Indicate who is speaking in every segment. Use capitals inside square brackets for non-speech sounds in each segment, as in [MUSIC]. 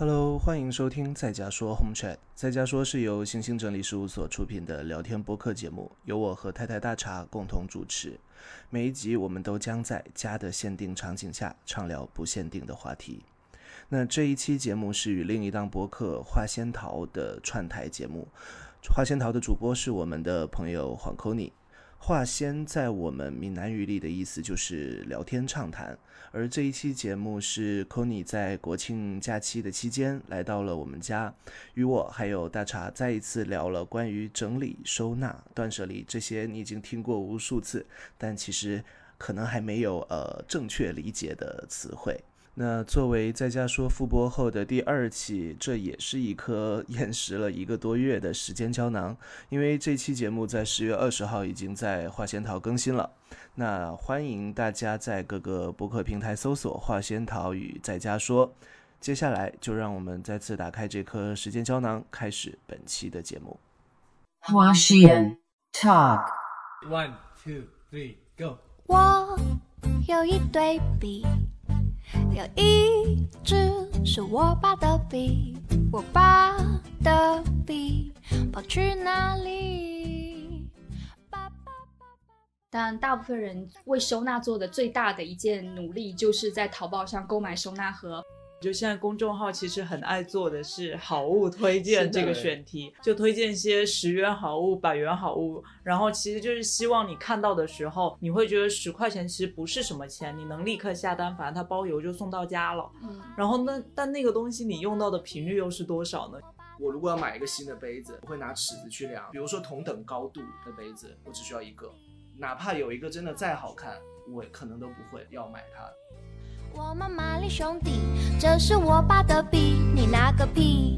Speaker 1: Hello，欢迎收听在家说 Home Chat。在家说是由星星整理事务所出品的聊天播客节目，由我和太太大茶共同主持。每一集我们都将在家的限定场景下畅聊不限定的话题。那这一期节目是与另一档播客画仙桃的串台节目。画仙桃的主播是我们的朋友黄 c o n y 画仙在我们闽南语里的意思就是聊天畅谈，而这一期节目是 c o n y 在国庆假期的期间来到了我们家，与我还有大茶再一次聊了关于整理、收纳、断舍离这些你已经听过无数次，但其实可能还没有呃正确理解的词汇。那作为在家说复播后的第二期，这也是一颗 [LAUGHS] 延时了一个多月的时间胶囊，因为这期节目在十月二十号已经在画仙桃更新了。那欢迎大家在各个博客平台搜索“画仙桃与在家说”。接下来就让我们再次打开这颗时间胶囊，开始本期的节目。
Speaker 2: 花仙 Talk
Speaker 3: One, two, three, go！
Speaker 4: 我有一对笔。有一支是我爸的笔，我爸的笔跑去哪里？
Speaker 5: 但大部分人为收纳做的最大的一件努力，就是在淘宝上购买收纳盒。
Speaker 6: 就现在公众号其实很爱做的是好物 [LAUGHS] 推荐这个选题，就推荐一些十元好物、百元好物，然后其实就是希望你看到的时候，你会觉得十块钱其实不是什么钱，你能立刻下单，反正它包邮就送到家了。嗯，然后那但那个东西你用到的频率又是多少呢？
Speaker 3: 我如果要买一个新的杯子，我会拿尺子去量，比如说同等高度的杯子，我只需要一个，哪怕有一个真的再好看，我可能都不会要买它。
Speaker 4: 我们玛丽兄弟，这是我爸的笔，你拿个屁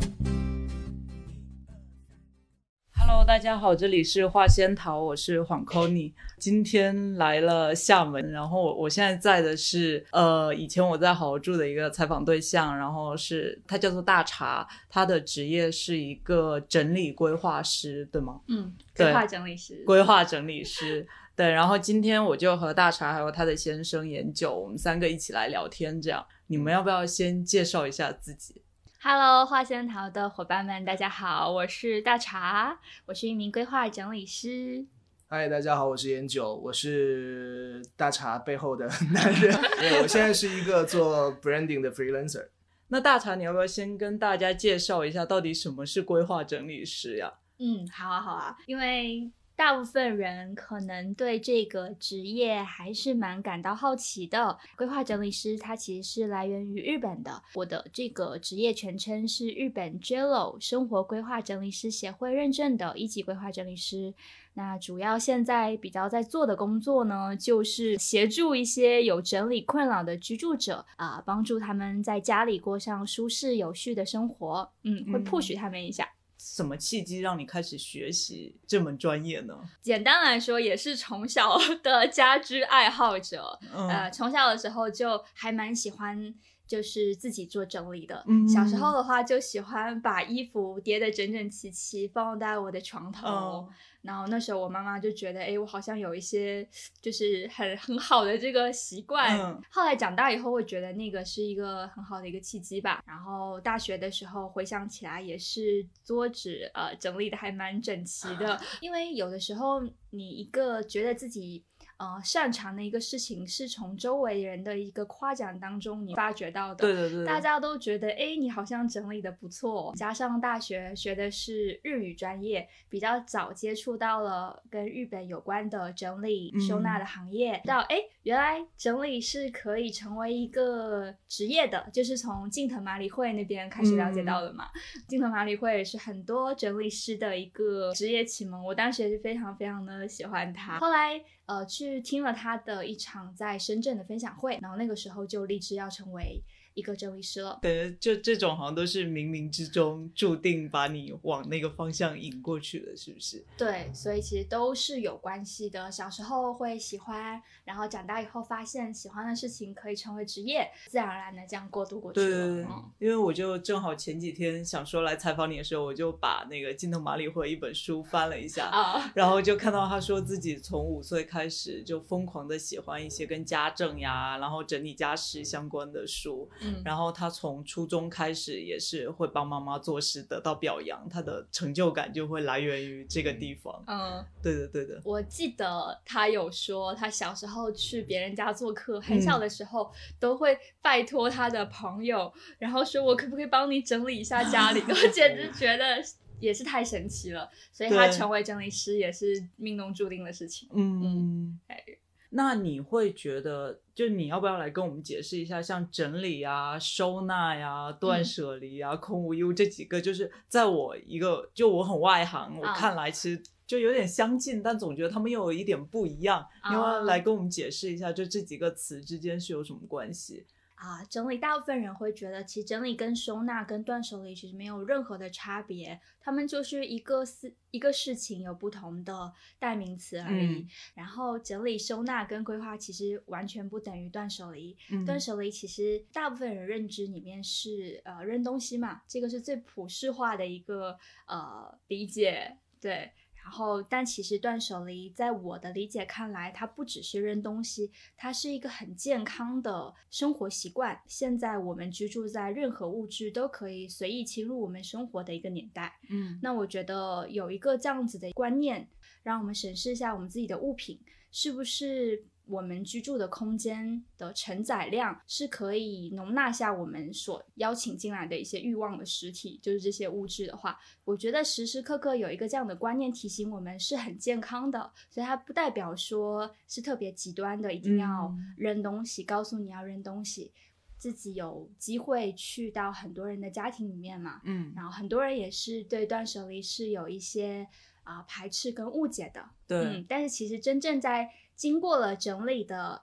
Speaker 6: ！Hello，大家好，这里是画仙桃，我是黄 c o n y 今天来了厦门，然后我现在在的是呃，以前我在好好住的一个采访对象，然后是他叫做大茶，他的职业是一个整理规划师，对吗？
Speaker 5: 嗯，规划整理师，
Speaker 6: 规划整理师。对，然后今天我就和大茶还有他的先生研九，我们三个一起来聊天。这样，你们要不要先介绍一下自己
Speaker 5: ？Hello，画仙桃的伙伴们，大家好，我是大茶，我是一名规划整理师。
Speaker 3: 嗨，大家好，我是研九，我是大茶背后的 [LAUGHS] 男人。[LAUGHS] 我现在是一个做 branding 的 freelancer。
Speaker 6: 那大茶，你要不要先跟大家介绍一下，到底什么是规划整理师呀？
Speaker 5: 嗯，好啊，好啊，因为。大部分人可能对这个职业还是蛮感到好奇的。规划整理师，它其实是来源于日本的。我的这个职业全称是日本 JELO 生活规划整理师协会认证的一级规划整理师。那主要现在比较在做的工作呢，就是协助一些有整理困扰的居住者啊，帮助他们在家里过上舒适有序的生活。嗯，会 push 他们一下。
Speaker 6: 什么契机让你开始学习这门专业呢？
Speaker 5: 简单来说，也是从小的家居爱好者。呃，从小的时候就还蛮喜欢，就是自己做整理的。小时候的话，就喜欢把衣服叠得整整齐齐，放在我的床头。然后那时候我妈妈就觉得，哎，我好像有一些就是很很好的这个习惯。后来长大以后，会觉得那个是一个很好的一个契机吧。然后大学的时候回想起来，也是桌子呃整理的还蛮整齐的，[LAUGHS] 因为有的时候你一个觉得自己。呃，擅长的一个事情是从周围人的一个夸奖当中你发掘到的。
Speaker 6: 对对对，
Speaker 5: 大家都觉得，哎，你好像整理的不错。加上大学学的是日语专业，比较早接触到了跟日本有关的整理收纳的行业，到哎，原来整理是可以成为一个职业的，就是从近藤麻里惠那边开始了解到的嘛。近藤麻里惠是很多整理师的一个职业启蒙，我当时也是非常非常的喜欢他。后来。呃，去听了他的一场在深圳的分享会，然后那个时候就立志要成为。一个整理师了，
Speaker 6: 感觉就这种好像都是冥冥之中注定把你往那个方向引过去的，是不是？
Speaker 5: 对，所以其实都是有关系的。小时候会喜欢，然后长大以后发现喜欢的事情可以成为职业，自然而然的这样过渡过去了。
Speaker 6: 对，因为我就正好前几天想说来采访你的时候，我就把那个金头马里会一本书翻了一下，然后就看到他说自己从五岁开始就疯狂的喜欢一些跟家政呀，然后整理家事相关的书。
Speaker 5: 嗯，
Speaker 6: 然后他从初中开始也是会帮妈妈做事，得到表扬，他的成就感就会来源于这个地方。
Speaker 5: 嗯，
Speaker 6: 对的，对的。
Speaker 5: 我记得他有说，他小时候去别人家做客，很小的时候都会拜托他的朋友，然后说我可不可以帮你整理一下家里？[LAUGHS] 我简直觉得也是太神奇了，所以他成为整理师也是命中注定的事情。
Speaker 6: 嗯
Speaker 5: 哎，
Speaker 6: 那你会觉得，就你要不要来跟我们解释一下，像整理啊、收纳呀、断舍离啊、空无一物这几个，就是在我一个就我很外行，我
Speaker 5: 啊
Speaker 6: 看来其实就有点相近，但总觉得他们又有一点不一样。你要不要
Speaker 5: 啊
Speaker 6: 来跟我们解释一下，就这几个词之间是有什么关系？
Speaker 5: 啊，整理大部分人会觉得，其实整理跟收纳跟断舍离其实没有任何的差别，他们就是一个事一个事情有不同的代名词而已。
Speaker 6: 嗯
Speaker 5: 然后整理、收纳跟规划其实完全不等于断舍离。
Speaker 6: 嗯
Speaker 5: 断舍离其实大部分人认知里面是呃扔东西嘛，这个是最普世化的一个呃理解，对。然后，但其实断舍离，在我的理解看来，它不只是扔东西，它是一个很健康的生活习惯。现在我们居住在任何物质都可以随意侵入我们生活的一个年代，
Speaker 6: 嗯
Speaker 5: 那我觉得有一个这样子的观念，让我们审视一下我们自己的物品是不是我们居住的空间的承载量是可以容纳下我们所邀请进来的一些欲望的实体，就是这些物质的话，我觉得时时刻刻有一个这样的观念提醒我们是很健康的，所以它不代表说是特别极端的，一定要
Speaker 6: 嗯。
Speaker 5: 扔东西，告诉你要扔东西。自己有机会去到很多人的家庭里面嘛，
Speaker 6: 嗯，
Speaker 5: 然后很多人也是对断舍离是有一些啊、排斥跟误解的，
Speaker 6: 对，
Speaker 5: 嗯，但是其实真正在经过了整理的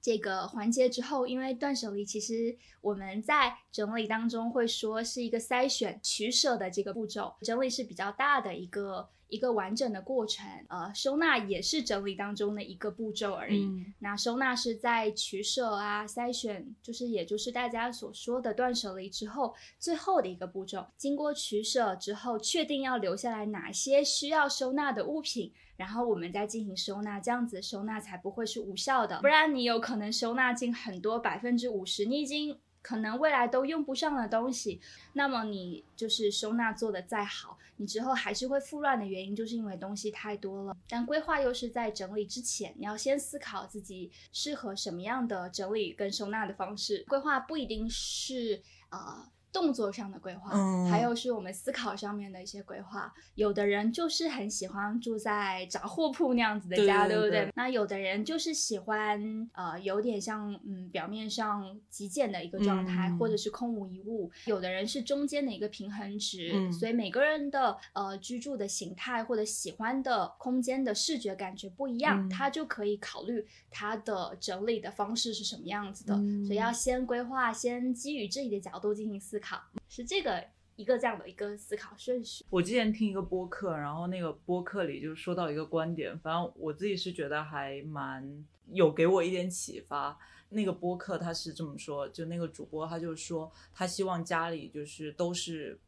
Speaker 5: 这个环节之后，因为断舍离其实我们在整理当中会说是一个筛选取舍的这个步骤，整理是比较大的一个一个完整的过程，呃，收纳也是整理当中的一个步骤而已。
Speaker 6: 嗯
Speaker 5: 那收纳是在取舍啊、筛选，就是也就是大家所说的断舍离之后最后的一个步骤。经过取舍之后，确定要留下来哪些需要收纳的物品，然后我们再进行收纳，这样子收纳才不会是无效的。不然你有可能收纳进很多百分之五十，你已经可能未来都用不上的东西，那么你就是收纳做的再好，你之后还是会复乱的原因，就是因为东西太多了。但规划又是在整理之前，你要先思考自己适合什么样的整理跟收纳的方式。规划不一定是呃。动作上的规划，
Speaker 6: 嗯
Speaker 5: 还有是我们思考上面的一些规划。有的人就是很喜欢住在杂货铺那样子的家，不
Speaker 6: 对对对
Speaker 5: 那有的人就是喜欢呃，有点像嗯表面上极简的一个状态，
Speaker 6: 嗯
Speaker 5: 或者是空无一物。有的人是中间的一个平衡值，
Speaker 6: 嗯
Speaker 5: 所以每个人的呃居住的形态或者喜欢的空间的视觉感觉不一样，
Speaker 6: 嗯
Speaker 5: 他就可以考虑他的整理的方式是什么样子的。
Speaker 6: 嗯
Speaker 5: 所以要先规划，先基于自己的角度进行思考，是这个一个这样的一个思考顺序。
Speaker 6: 我之前听一个播客，然后那个播客里就说到一个观点，反正我自己是觉得还蛮有给我一点启发。那个播客他是这么说，就那个主播他就说，他希望家里就是都是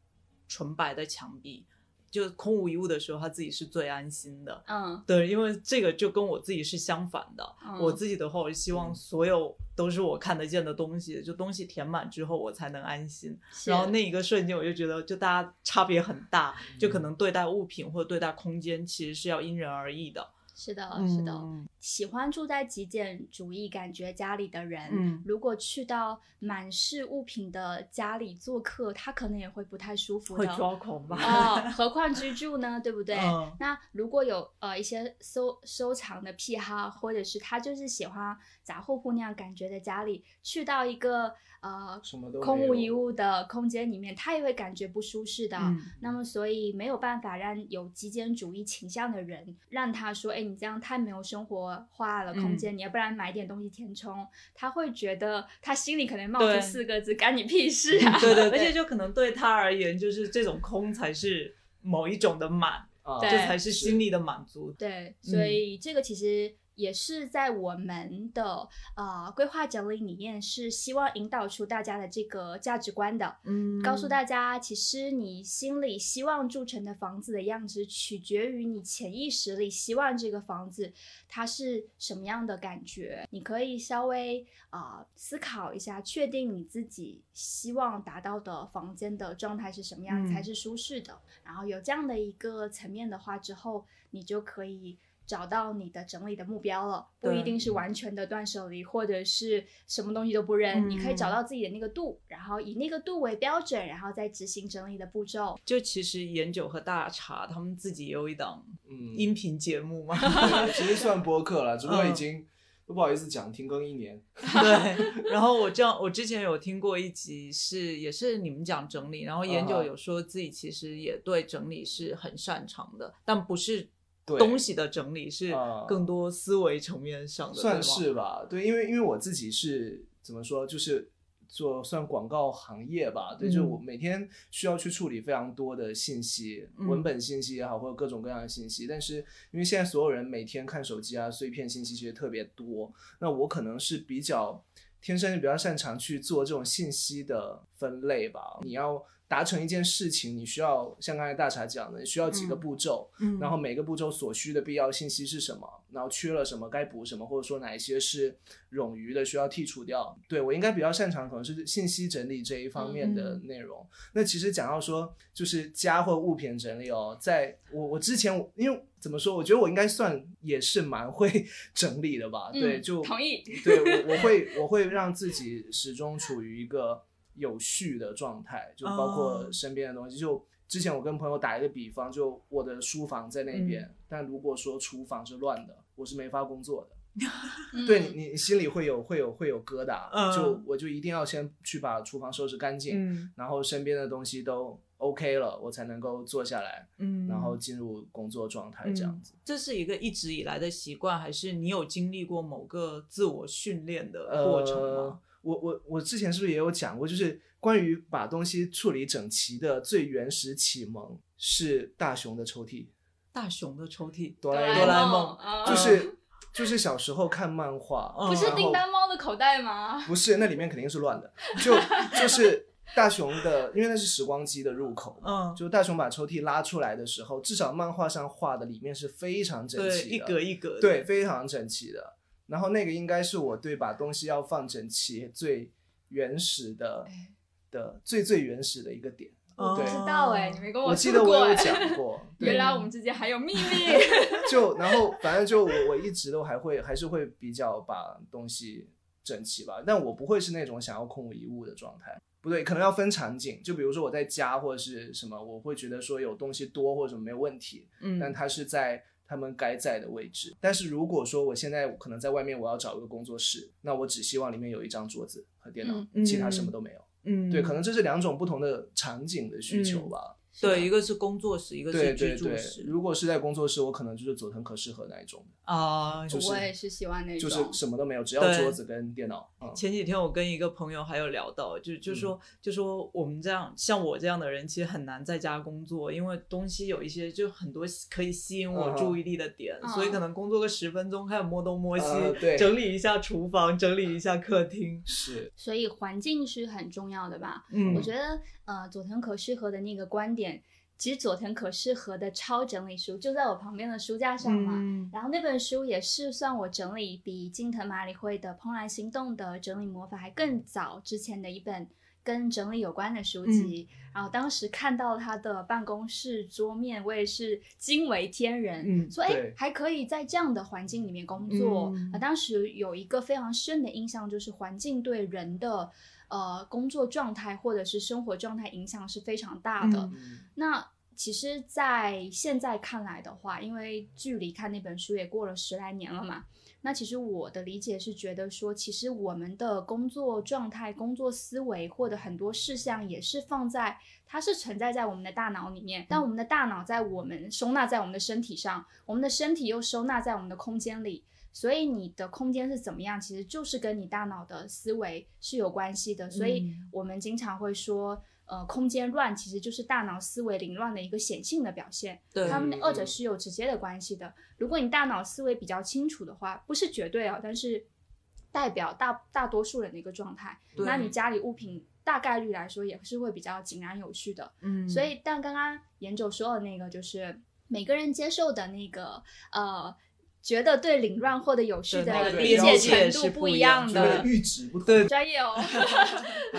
Speaker 6: 纯白的墙壁，就空无一物的时候，他自己是最安心的。
Speaker 5: 嗯
Speaker 6: 对，因为这个就跟我自己是相反的。
Speaker 5: 嗯
Speaker 6: 我自己的话，我希望所有都是我看得见的东西，就东西填满之后，我才能安心。然后那一个瞬间，我就觉得，就大家差别很大，就可能对待物品或者对待空间，其实是要因人而异的。
Speaker 5: 是的，是的。
Speaker 6: 嗯
Speaker 5: 喜欢住在极简主义感觉家里的人，
Speaker 6: 嗯
Speaker 5: 如果去到满是物品的家里做客，他可能也会不太舒服
Speaker 6: 会
Speaker 5: 的。
Speaker 6: 抓狂吧？
Speaker 5: 哦，何况居住呢，对不对？
Speaker 6: 嗯
Speaker 5: 那如果有呃一些收收藏的癖好，或者是他就是喜欢杂货铺那样感觉的家里，去到一个呃
Speaker 1: 什么都
Speaker 5: 空无一物的空间里面，他也会感觉不舒适的。
Speaker 6: 嗯
Speaker 5: 那么，所以没有办法让有极简主义倾向的人让他说：“哎，你这样太没有生活化了空间，你要不然买点东西填充。”他会觉得他心里可能冒出四个字：“干你屁事啊！”
Speaker 6: 对对，而且就可能对他而言，就是这种空才是某一种的满，
Speaker 1: 啊
Speaker 6: 这才是心理的满足。
Speaker 5: 对，所以这个其实也是在我们的呃规划整理里面，是希望引导出大家的这个价值观的。
Speaker 6: 嗯
Speaker 5: 告诉大家，其实你心里希望住成的房子的样子，取决于你潜意识里希望这个房子它是什么样的感觉。你可以稍微啊、呃思考一下，确定你自己希望达到的房间的状态是什么样
Speaker 6: 嗯
Speaker 5: 才是舒适的。然后有这样的一个层面的话之后，你就可以。找到你的整理的目标了，不一定是完全的断舍离，或者是什么东西都不扔，你可以找
Speaker 6: 嗯。
Speaker 5: 到自己的那个度，然后以那个度为标准，然后再执行整理的步骤。
Speaker 6: 就其实研九和大茶他们自己也有一档
Speaker 1: 嗯，
Speaker 6: 音频节目嘛，
Speaker 1: 对其实算播客了，只不过已
Speaker 6: 嗯。
Speaker 1: 经都不好意思讲停更一年。[LAUGHS]
Speaker 6: 对，然后我这样，我之前有听过一集是也是你们讲整理，然后研九有说自己其实也对整理是很擅长的，但不是
Speaker 1: 对
Speaker 6: 东西的整理，是
Speaker 1: 啊。
Speaker 6: 更多思维层面上的，
Speaker 1: 算是吧，对，因为因为我自己是怎么说，就是做算广告行业吧，对，
Speaker 6: 嗯。
Speaker 1: 就我每天需要去处理非常多的信息，
Speaker 6: 嗯。
Speaker 1: 文本信息也好，或者各种各样的信息，但是因为现在所有人每天看手机啊，碎片信息其实特别多，那我可能是比较天生就比较擅长去做这种信息的分类吧，你要。达成一件事情，你需要像刚才大茶讲的，你需要几个
Speaker 6: 嗯
Speaker 1: 步骤，
Speaker 6: 嗯，
Speaker 1: 然后每个步骤所需的必要信息是什么，然后缺了什么该补什么，或者说哪一些是冗余的需要剔除掉。对我应该比较擅长可能是信息整理这一方面的
Speaker 6: 嗯
Speaker 1: 内容。那其实讲到说就是家或物品整理哦，在我我之前因为怎么说，我觉得我应该算也是蛮会 [LAUGHS] 整理的吧。对，
Speaker 5: 嗯
Speaker 1: 就
Speaker 5: 同意。
Speaker 1: 对我我会我会让自己始终处于一个有序的状态，就包括
Speaker 6: 哦
Speaker 1: 身边的东西。就之前我跟朋友打一个比方，就我的书房在那边，
Speaker 6: 嗯
Speaker 1: 但如果说厨房是乱的，我是没法工作的。[LAUGHS]
Speaker 5: 嗯
Speaker 1: 对你，你心里会有会有会有疙瘩，
Speaker 6: 嗯
Speaker 1: 就我就一定要先去把厨房收拾干净，
Speaker 6: 嗯
Speaker 1: 然后身边的东西都 OK 了，我才能够坐下来，
Speaker 6: 嗯，
Speaker 1: 然后进入工作状态这样子。
Speaker 6: 这是一个一直以来的习惯，还是你有经历过某个自我训练的
Speaker 1: 呃
Speaker 6: 过程吗？
Speaker 1: 我我我之前是不是也有讲过，就是关于把东西处理整齐的最原始启蒙是大雄的抽屉，
Speaker 6: 大雄的抽屉，
Speaker 1: 哆
Speaker 5: 啦 A
Speaker 6: 哆啦 A
Speaker 5: 梦
Speaker 1: 就是就是小时候看漫画，
Speaker 6: 嗯
Speaker 5: 不是叮当猫的口袋吗？
Speaker 1: 不是那里面肯定是乱的，就就是大雄的，因为那是时光机的入口嘛。
Speaker 6: 嗯，
Speaker 1: 就大雄把抽屉拉出来的时候，至少漫画上画的里面是非常整
Speaker 6: 对，
Speaker 1: 齐的，
Speaker 6: 一格一格的，
Speaker 1: 对，非常整齐的。然后那个应该是我对把东西要放整齐最原始的
Speaker 5: 哎
Speaker 1: 的最最原始的一个点。对
Speaker 5: 我不知道哎，你没跟
Speaker 1: 我记。得我有讲过，[LAUGHS] 对
Speaker 5: 原来我们之间还有秘密。[LAUGHS]
Speaker 1: 就然后反正就我我一直都还会还是会比较把东西整齐吧，但我不会是那种想要空无一物的状态。不对，可能要分场景，就比如说我在家或者是什么，我会觉得说有东西多或者什么没有问题，
Speaker 6: 嗯，
Speaker 1: 但它是在他们该在的位置。但是如果说我现在可能在外面，我要找一个工作室，那我只希望里面有一张桌子和电脑，
Speaker 6: 嗯
Speaker 1: 其他什么都没有。
Speaker 6: 嗯，
Speaker 1: 对，可能这是两种不同的场景的需求吧。
Speaker 6: 对，一个是工作室，一个是居
Speaker 1: 对对
Speaker 6: 住室，
Speaker 1: 如果是在工作室，我可能就是佐藤可适合那一种的，
Speaker 6: 啊，
Speaker 1: 就是
Speaker 5: 我也是喜欢那种，
Speaker 1: 就是什么都没有，只要桌子跟电脑。嗯，
Speaker 6: 前几天我跟一个朋友还有聊到，就就说、就说我们这样像我这样的人，其实很难在家工作，因为东西有一些就很多可以吸引我注意力的点，
Speaker 5: 嗯
Speaker 6: 所以可能工作个十分钟，开始摸东摸西，整理一下厨房，整理一下客厅。
Speaker 1: 是，
Speaker 5: 所以环境是很重要的吧？
Speaker 6: 嗯。
Speaker 5: 我觉得呃，佐藤可适合的那个观点，其实佐藤可士和的超整理书就在我旁边的书架上嘛。
Speaker 6: 嗯
Speaker 5: 然后那本书也是算我整理比金藤麻里惠的《怦然心动》的整理魔法还更早之前的一本跟整理有关的书籍。然后当时看到他的办公室桌面，我也是惊为天人，
Speaker 6: 嗯
Speaker 5: 说哎还可以在这样的环境里面工作。当时有一个非常深的印象，就是环境对人的呃工作状态或者是生活状态影响是非常大的。那其实，在现在看来的话，因为距离看那本书也过了十来年了嘛，那其实我的理解是觉得说，其实我们的工作状态、工作思维或者很多事项也是放在，它是存在在我们的大脑里面，但我们的大脑在我们收纳在我们的身体上，我们的身体又收纳在我们的空间里。所以你的空间是怎么样，其实就是跟你大脑的思维是有关系的。所以
Speaker 6: 嗯
Speaker 5: 我们经常会说，呃空间乱，其实就是大脑思维凌乱的一个显性的表现。
Speaker 6: 对
Speaker 5: 它们二者是有直接的关系的。如果你大脑思维比较清楚的话，不是绝对啊，但是代表大大多数人的一个状态，那你家里物品大概率来说也是会比较井然有序的。
Speaker 6: 嗯
Speaker 5: 所以，但刚刚严九说的那个，就是每个人接受的那个呃，觉得对凌乱或者有序的理解程度不一
Speaker 6: 样
Speaker 5: 的。
Speaker 1: 阈值不。
Speaker 6: 对
Speaker 5: 专业哦，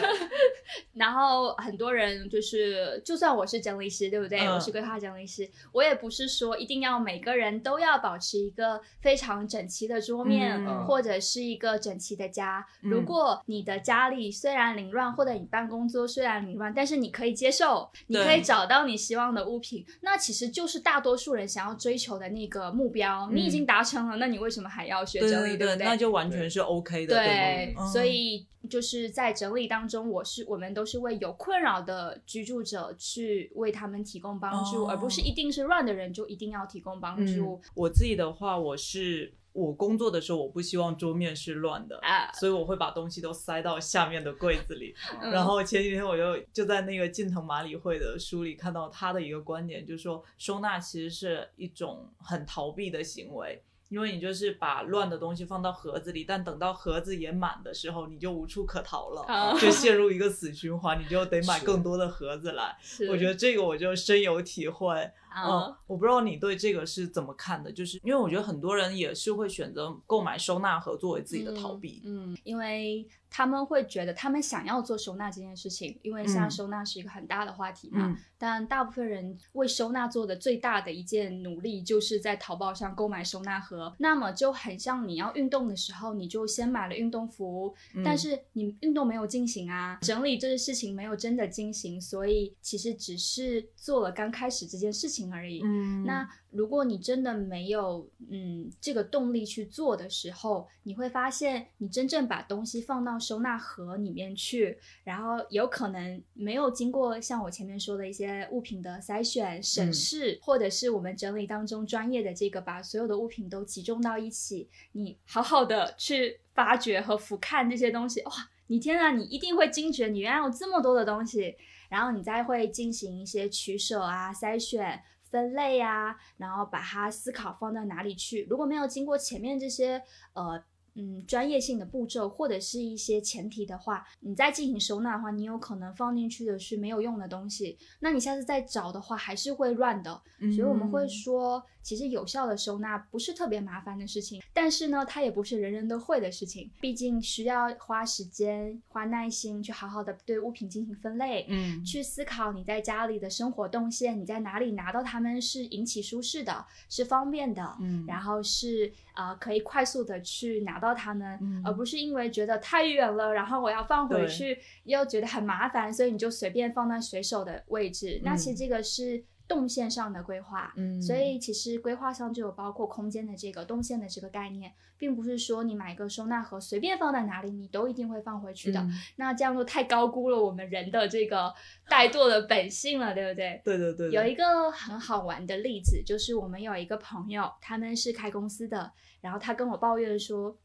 Speaker 5: [LAUGHS] 然后很多人就是，就算我是整理师，对不对？
Speaker 6: 嗯
Speaker 5: 我是规划整理师，我也不是说一定要每个人都要保持一个非常整齐的桌面，
Speaker 6: 嗯
Speaker 5: 或者是一个整齐的家。
Speaker 6: 嗯
Speaker 5: 如果你的家里虽然凌乱，或者你办公桌虽然凌乱，但是你可以接受，你可以找到你希望的物品，那其实就是大多数人想要追求的那个目标。你已经达成了，那你为什么还要学整理？
Speaker 6: 对对
Speaker 5: 不对？
Speaker 6: 那就完全是 OK 的，
Speaker 5: 对，
Speaker 6: 吗？
Speaker 5: 所以就是在整理当中，我是我们都是为有困扰的居住者去为他们提供帮助，
Speaker 6: 哦
Speaker 5: 而不是一定是乱的人就一定要提供帮助
Speaker 6: 嗯。，我自己的话，我是我工作的时候，我不希望桌面是乱的。
Speaker 5: 啊，
Speaker 6: 所以我会把东西都塞到下面的柜子里。
Speaker 5: 嗯
Speaker 6: 然后前几天我就就在那个近藤麻里惠的书里看到他的一个观点，就是说收纳其实是一种很逃避的行为。因为你就是把乱的东西放到盒子里，但等到盒子也满的时候，你就无处可逃了，
Speaker 5: 啊
Speaker 6: 就陷入一个死循环，你就得买更多的盒子来。我觉得这个我就深有体会。嗯
Speaker 5: 啊，，
Speaker 6: 我不知道你对这个是怎么看的，就是因为我觉得很多人也是会选择购买收纳盒作为自己的逃避。
Speaker 5: 嗯，因为他们会觉得他们想要做收纳这件事情，因为现在
Speaker 6: 嗯
Speaker 5: 收纳是一个很大的话题嘛。
Speaker 6: 嗯
Speaker 5: 但大部分人为收纳做的最大的一件努力，就是在淘宝上购买收纳盒。那么就很像你要运动的时候，你就先买了运动服，
Speaker 6: 嗯
Speaker 5: 但是你运动没有进行啊，整理这些事情没有真的进行，所以其实只是做了刚开始这件事情而已。
Speaker 6: 嗯
Speaker 5: 那如果你真的没有嗯这个动力去做的时候，你会发现你真正把东西放到收纳盒里面去，然后有可能没有经过像我前面说的一些物品的筛选、审视，或者是我们整理当中专业的这个把所有的物品都集中到一起，你好好的去发掘和俯瞰这些东西，哇！你天啊，你一定会惊觉，你原来有这么多的东西，然后你再会进行一些取舍啊、筛选、分类啊，然后把它思考放到哪里去。如果没有经过前面这些呃嗯专业性的步骤或者是一些前提的话，你再进行收纳的话，你有可能放进去的是没有用的东西，那你下次再找的话还是会乱的。所以我们会
Speaker 6: 嗯
Speaker 5: 说，其实有效的收纳不是特别麻烦的事情，但是呢，它也不是人人都会的事情，毕竟需要花时间、花耐心去好好的对物品进行分类，
Speaker 6: 嗯
Speaker 5: 去思考你在家里的生活动线，你在哪里拿到它们是引起舒适的，是方便的，
Speaker 6: 嗯
Speaker 5: 然后是呃可以快速的去拿到它们，
Speaker 6: 嗯
Speaker 5: 而不是因为觉得太远了，然后我要放回去又觉得很麻烦，所以你就随便放在随手的位置。那其实
Speaker 6: 嗯
Speaker 5: 这个是动线上的规划，
Speaker 6: 嗯
Speaker 5: 所以其实规划上就有包括空间的这个动线的这个概念，并不是说你买一个收纳盒随便放在哪里，你都一定会放回去的。
Speaker 6: 嗯
Speaker 5: 那这样就太高估了我们人的这个怠惰的本性了，对不对？
Speaker 6: 对对对，
Speaker 5: 有一个很好玩的例子，就是我们有一个朋友，他们是开公司的，然后他跟我抱怨说，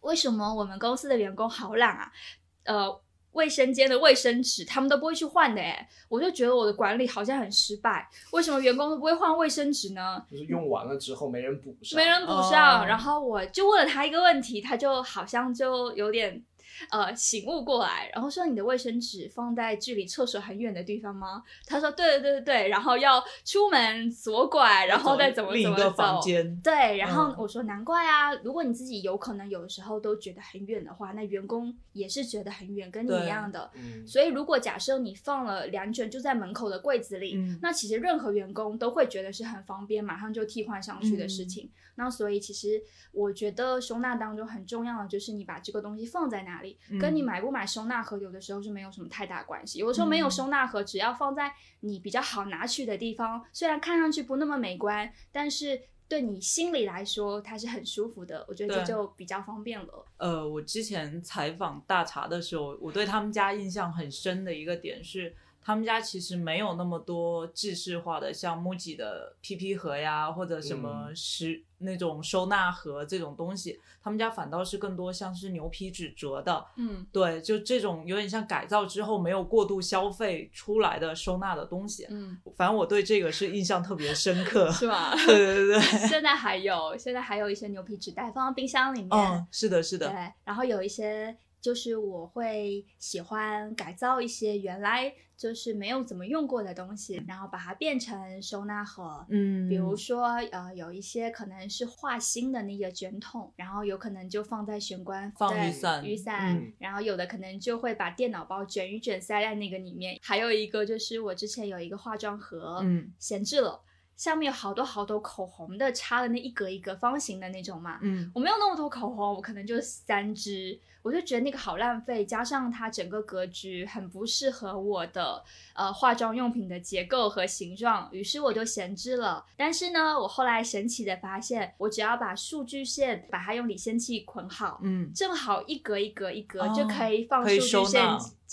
Speaker 5: 为什么我们公司的员工好懒啊？呃，卫生间的卫生纸他们都不会去换的，哎，我就觉得我的管理好像很失败，为什么员工都不会换卫生纸呢？
Speaker 1: 就是用完了之后没人补上，
Speaker 5: 没人补上，
Speaker 6: 哦
Speaker 5: 然后我就问了他一个问题，他就好像就有点呃醒悟过来，然后说你的卫生纸放在距离厕所很远的地方吗？他说对对对对对，然后要出门左拐，然后再怎么怎么走。
Speaker 6: 房间，
Speaker 5: 对，然后
Speaker 6: 嗯
Speaker 5: 我说难怪啊，如果你自己有可能有的时候都觉得很远的话，那员工也是觉得很远，跟你一样的。
Speaker 1: 嗯，
Speaker 5: 所以如果假设你放了两卷就在门口的柜子里，
Speaker 6: 嗯
Speaker 5: 那其实任何员工都会觉得是很方便，马上就替换上去的
Speaker 6: 嗯
Speaker 5: 事情。那所以其实我觉得收纳当中很重要的就是你把这个东西放在哪里，跟你
Speaker 6: 嗯
Speaker 5: 买不买收纳盒有的时候是没有什么太大关系。有的时候没有
Speaker 6: 嗯
Speaker 5: 收纳盒，只要放在你比较好拿取的地方，虽然看上去不那么美观，但是对你心里来说它是很舒服的。我觉得这就比较方便了。
Speaker 6: 呃，我之前采访大茶的时候，我对他们家印象很深的一个点是，他们家其实没有那么多制式化的，像 MUJI 的 PP 盒呀，或者什么食、那种收纳盒这种东西，他们家反倒是更多像是牛皮纸折的，
Speaker 5: 嗯，
Speaker 6: 对，就这种有点像改造之后没有过度消费出来的收纳的东西。
Speaker 5: 嗯，
Speaker 6: 反正我对这个是印象特别深刻。[LAUGHS]
Speaker 5: 是吧？[LAUGHS]
Speaker 6: 对对对，
Speaker 5: 现在还有，现在还有一些牛皮纸袋放到冰箱里面。
Speaker 6: 嗯，是的，是的，
Speaker 5: 对，然后有一些就是我会喜欢改造一些原来就是没有怎么用过的东西，然后把它变成收纳盒。
Speaker 6: 嗯，
Speaker 5: 比如说，呃，有一些可能是画心的那个卷筒，然后有可能就放在玄关
Speaker 6: 放
Speaker 5: 对
Speaker 6: 雨伞
Speaker 5: 雨伞，
Speaker 1: 嗯
Speaker 5: 然后有的可能就会把电脑包卷一卷塞在那个里面。还有一个就是我之前有一个化妆盒，
Speaker 6: 嗯
Speaker 5: 闲置了，上面有好多好多口红的，插的那一格一格方形的那种嘛，
Speaker 6: 嗯。
Speaker 5: 我没有那么多口红，我可能就三支，我就觉得那个好浪费，加上它整个格局很不适合我的呃化妆用品的结构和形状，于是我就闲置了。但是呢，我后来神奇的发现，我只要把数据线把它用理线器捆好，
Speaker 6: 嗯。
Speaker 5: 正好一格一格一格、
Speaker 6: 哦
Speaker 5: 就可以放数据线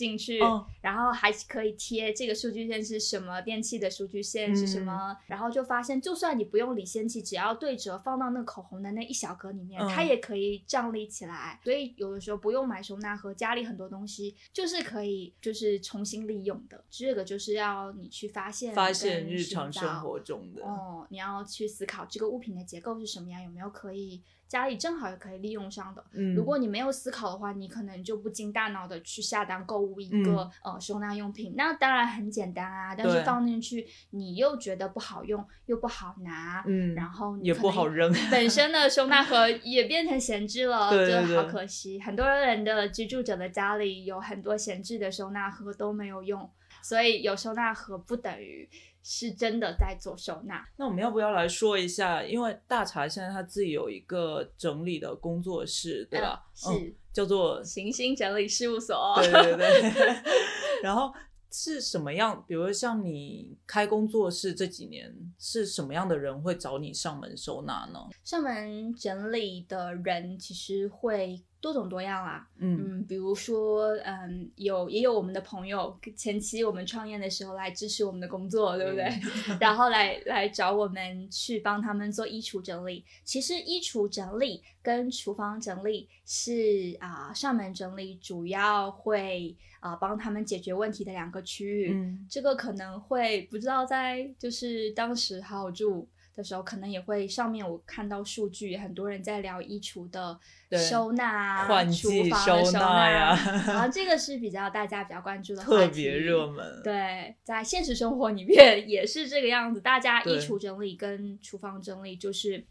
Speaker 5: 进去，
Speaker 6: 哦
Speaker 5: 然后还可以贴这个数据线是什么电器的数据线是什
Speaker 6: 嗯
Speaker 5: 么，然后就发现就算你不用理线器，只要对折放到那口红的那一小格里面，
Speaker 6: 嗯
Speaker 5: 它也可以站立起来。所以有的时候不用买收纳盒，家里很多东西就是可以就是重新利用的。这个就是要你去发现
Speaker 6: 发现日常生活中的，
Speaker 5: 哦，你要去思考这个物品的结构是什么样，有没有可以家里正好也可以利用上的。
Speaker 6: 嗯，
Speaker 5: 如果你没有思考的话，你可能就不经大脑的去下单购物一个、呃收纳用品，那当然很简单啊，但是放进去你又觉得不好用，又不好拿，
Speaker 6: 嗯
Speaker 5: 然后你
Speaker 6: 也
Speaker 5: 可能
Speaker 6: 不好扔 [LAUGHS]
Speaker 5: 本身的收纳盒 [LAUGHS] 也变成闲置了，
Speaker 6: 对对
Speaker 5: 就好可惜。很多人的居住者的家里有很多闲置的收纳盒都没有用，所以有收纳盒不等于是真的在做收纳。
Speaker 6: 那我们要不要来说一下？因为大茶现在他自己有一个整理的工作室，对吧？
Speaker 5: 嗯是
Speaker 6: 嗯叫做
Speaker 5: 行星整理事务所。
Speaker 6: 对对对。[LAUGHS] 然后是什么样？比如像你开工作室这几年，是什么样的人会找你上门收纳呢？
Speaker 5: 上门整理的人其实会多种多样啦，
Speaker 6: 嗯
Speaker 5: 嗯，比如说，嗯，有也有我们的朋友，前期我们创业的时候来支持我们的工作，对不对？[LAUGHS] 然后来来找我们去帮他们做衣橱整理。其实衣橱整理跟厨房整理是啊、上门整理主要会啊、帮他们解决问题的两个区域。
Speaker 6: 嗯
Speaker 5: 这个可能会不知道在就是当时好好住的时候，可能也会上面我看到数据，很多人在聊衣橱的收纳啊、
Speaker 6: 换
Speaker 5: 厨房的
Speaker 6: 收纳
Speaker 5: 纳
Speaker 6: 呀
Speaker 5: 然后 [LAUGHS] 这个是比较大家比较关注的话题
Speaker 6: 特别热门。
Speaker 5: 对，在现实生活里面也是这个样子，大家衣橱整理跟厨房整理就是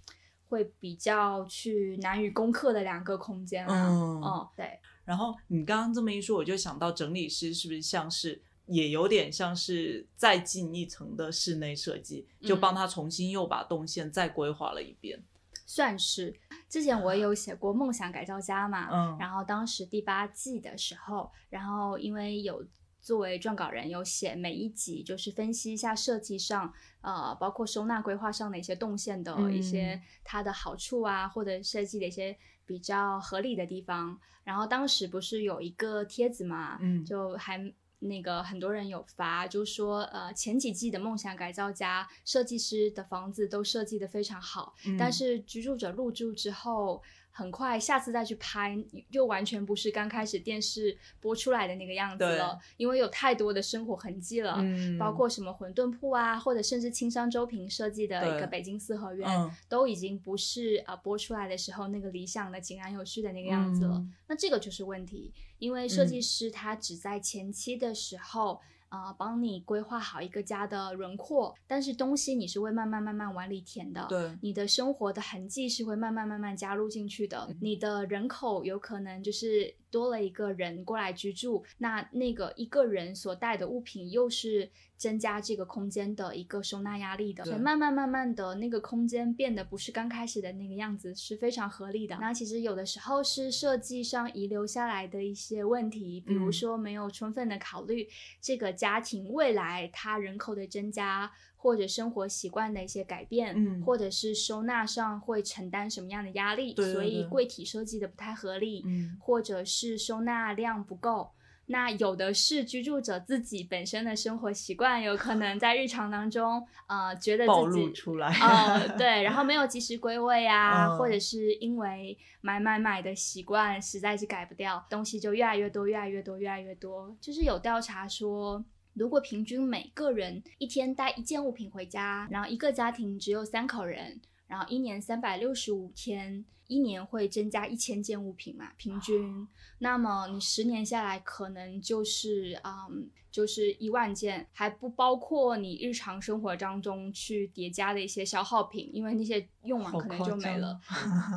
Speaker 5: 会比较去难于攻克的两个空间啦。
Speaker 6: 嗯
Speaker 5: 哦，对，
Speaker 6: 然后你刚刚这么一说，我就想到整理师是不是像是也有点像是再进一层的室内设计，就
Speaker 5: 嗯
Speaker 6: 帮他重新又把动线再规划了一遍。
Speaker 5: 算是。之前我也有写过《梦想改造家》嘛，
Speaker 6: 嗯
Speaker 5: 然后当时第八季的时候，然后因为有作为撰稿人有写每一集，就是分析一下设计上，呃，包括收纳规划上的一些动线的一些
Speaker 6: 嗯
Speaker 5: 它的好处啊，或者设计的一些比较合理的地方。然后当时不是有一个帖子嘛，
Speaker 6: 嗯
Speaker 5: 就还。那个很多人有发，就说呃前几季的梦想改造家设计师的房子都设计的非常好，但
Speaker 6: 嗯
Speaker 5: 是居住者入住之后，很快下次再去拍，又完全不是刚开始电视播出来的那个样子了，因为有太多的生活痕迹了。
Speaker 6: 嗯，
Speaker 5: 包括什么馄饨铺啊，或者甚至青山周平设计的一个北京四合院，
Speaker 6: 嗯
Speaker 5: 都已经不是呃播出来的时候那个理想的井然有序的那个样子了。
Speaker 6: 嗯
Speaker 5: 那这个就是问题，因为设计
Speaker 6: 嗯
Speaker 5: 师他只在前期的时候。呃，帮你规划好一个家的轮廓，但是东西你是会慢慢慢慢往里填的。
Speaker 6: 对
Speaker 5: 你的生活的痕迹是会慢慢慢慢加入进去的。你的人口有可能就是多了一个人过来居住，那那个一个人所带的物品又是增加这个空间的一个收纳压力的。所以慢慢慢慢的那个空间变得不是刚开始的那个样子，是非常合理的。那其实有的时候是设计上遗留下来的一些问题，比如
Speaker 6: 嗯
Speaker 5: 说没有充分的考虑这个家庭未来它人口的增加。或者生活习惯的一些改变，
Speaker 6: 嗯
Speaker 5: 或者是收纳上会承担什么样的压力，
Speaker 6: 对对
Speaker 5: 所以柜体设计的不太合理，
Speaker 6: 嗯
Speaker 5: 或者是收纳量不够。那有的是居住者自己本身的生活习惯，有可能在日常当中，呃，觉得
Speaker 6: 暴
Speaker 5: 自己
Speaker 6: 露出来。
Speaker 5: 哦，对，然后没有及时归位啊，
Speaker 6: 嗯
Speaker 5: 或者是因为买买买的习惯实在是改不掉，东西就越来越多，越来越多，越来越多。就是有调查说。如果平均每个人一天带一件物品回家，然后一个家庭只有三口人，然后一年三百六十五天，一年会增加一千件物品嘛，平均。那么你十年下来，可能就是嗯，就是一万件，还不包括你日常生活当中去叠加的一些消耗品，因为那些用完可能就没了。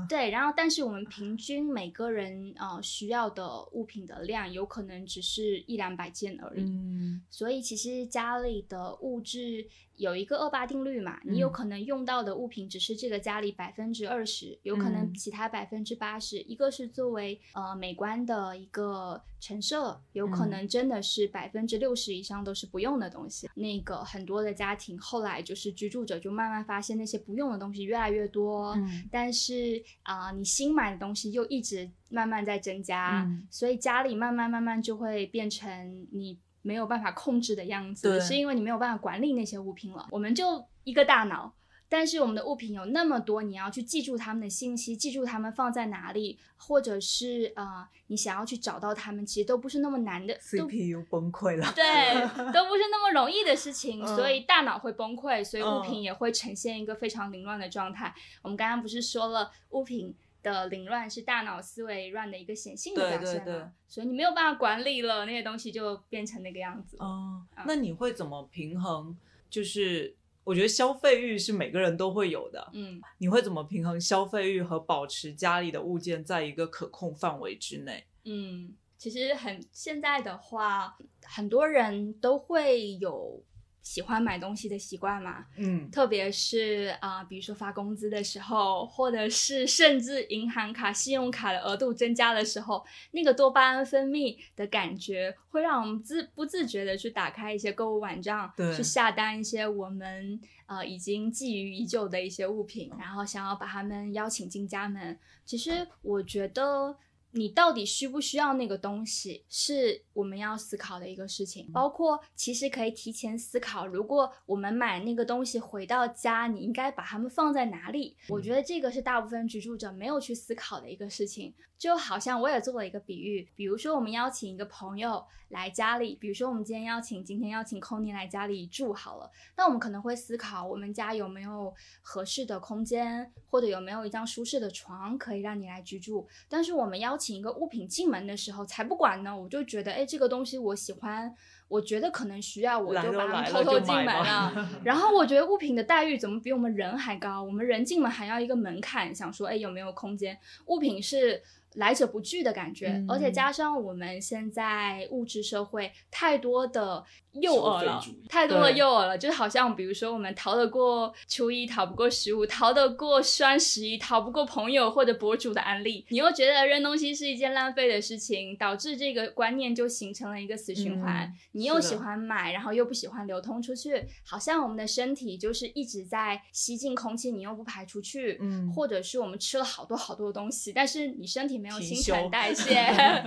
Speaker 5: 对，[LAUGHS] 然后但是我们平均每个人呃需要的物品的量，有可能只是一两百件而已。
Speaker 6: 嗯，
Speaker 5: 所以其实家里的物质有一个二八定律嘛，你有
Speaker 6: 嗯
Speaker 5: 可能用到的物品只是这个家里百分之二十，有可能
Speaker 6: 嗯
Speaker 5: 其他百分之八十，一个是作为呃美观的一个陈设，有可
Speaker 6: 嗯
Speaker 5: 能真的是百分之六十以上都是不用的东西。那个很多的家庭后来就是居住者就慢慢发现那些不用的东西越来越多，
Speaker 6: 嗯
Speaker 5: 但是啊、你新买的东西又一直慢慢在增加，
Speaker 6: 嗯
Speaker 5: 所以家里慢慢慢慢就会变成你没有办法控制的样子，
Speaker 6: 对
Speaker 5: 是因为你没有办法管理那些物品了。我们就一个大脑。但是我们的物品有那么多，你要去记住它们的信息，记住它们放在哪里，或者是呃，你想要去找到它们，其实都不是那么难的，都
Speaker 6: ，CPU 崩溃了。
Speaker 5: 对，都不是那么容易的事情，
Speaker 6: 嗯
Speaker 5: 所以大脑会崩溃，所以物
Speaker 6: 嗯
Speaker 5: 品也会呈现一个非常凌乱的状态。我们刚刚不是说了，物品的凌乱是大脑思维乱的一个显性的
Speaker 6: 对
Speaker 5: 表现嘛？
Speaker 6: 对对
Speaker 5: 所以你没有办法管理了，那些东西就变成那个样子。
Speaker 6: 哦，
Speaker 5: 嗯
Speaker 6: 那你会怎么平衡？就是我觉得消费欲是每个人都会有的，
Speaker 5: 嗯，
Speaker 6: 你会怎么平衡消费欲和保持家里的物件在一个可控范围之内？
Speaker 5: 嗯，其实很现在的话，很多人都会有喜欢买东西的习惯嘛。
Speaker 6: 嗯
Speaker 5: 特别是啊、比如说发工资的时候，或者是甚至银行卡、信用卡的额度增加的时候，那个多巴胺分泌的感觉，会让我们自不自觉的去打开一些购物网站，
Speaker 6: 对
Speaker 5: 去下单一些我们呃已经觊觎已久的一些物品，然后想要把他们邀请进家门。其实我觉得。你到底需不需要那个东西，是我们要思考的一个事情。包括其实可以提前思考，如果我们买那个东西回到家，你应该把它们放在哪里？我觉得这个是大部分居住者没有去思考的一个事情。就好像我也做了一个比喻，比如说我们邀请一个朋友来家里，比如说我们今天邀请今天邀请 c o n y 来家里住好了，那我们可能会思考我们家有没有合适的空间，或者有没有一张舒适的床可以让你来居住。但是我们邀请一个物品进门的时候，才不管呢，我就觉得，哎，这个东西我喜欢，我觉得可能需要，我就把它们偷偷进门了。[LAUGHS] 然后我觉得物品的待遇怎么比我们人还高？我们人进门还要一个门槛，想说，哎，有没有空间？物品是来者不拒的感觉，
Speaker 6: 嗯
Speaker 5: 而且加上我们现在物质社会太多的诱饵了太多的诱饵了，就是好像比如说我们逃得过初一，逃不过十五，逃得过双十一，逃不过朋友或者博主的安利，你又觉得扔东西是一件浪费的事情，导致这个观念就形成了一个死循环。
Speaker 6: 嗯。
Speaker 5: 你又喜欢买，然后又不喜欢流通出去，好像我们的身体就是一直在吸进空气，你又不排出去，
Speaker 6: 嗯。
Speaker 5: 或者是我们吃了好多好多的东西，但是你身体没有新陈代 [LAUGHS] 谢，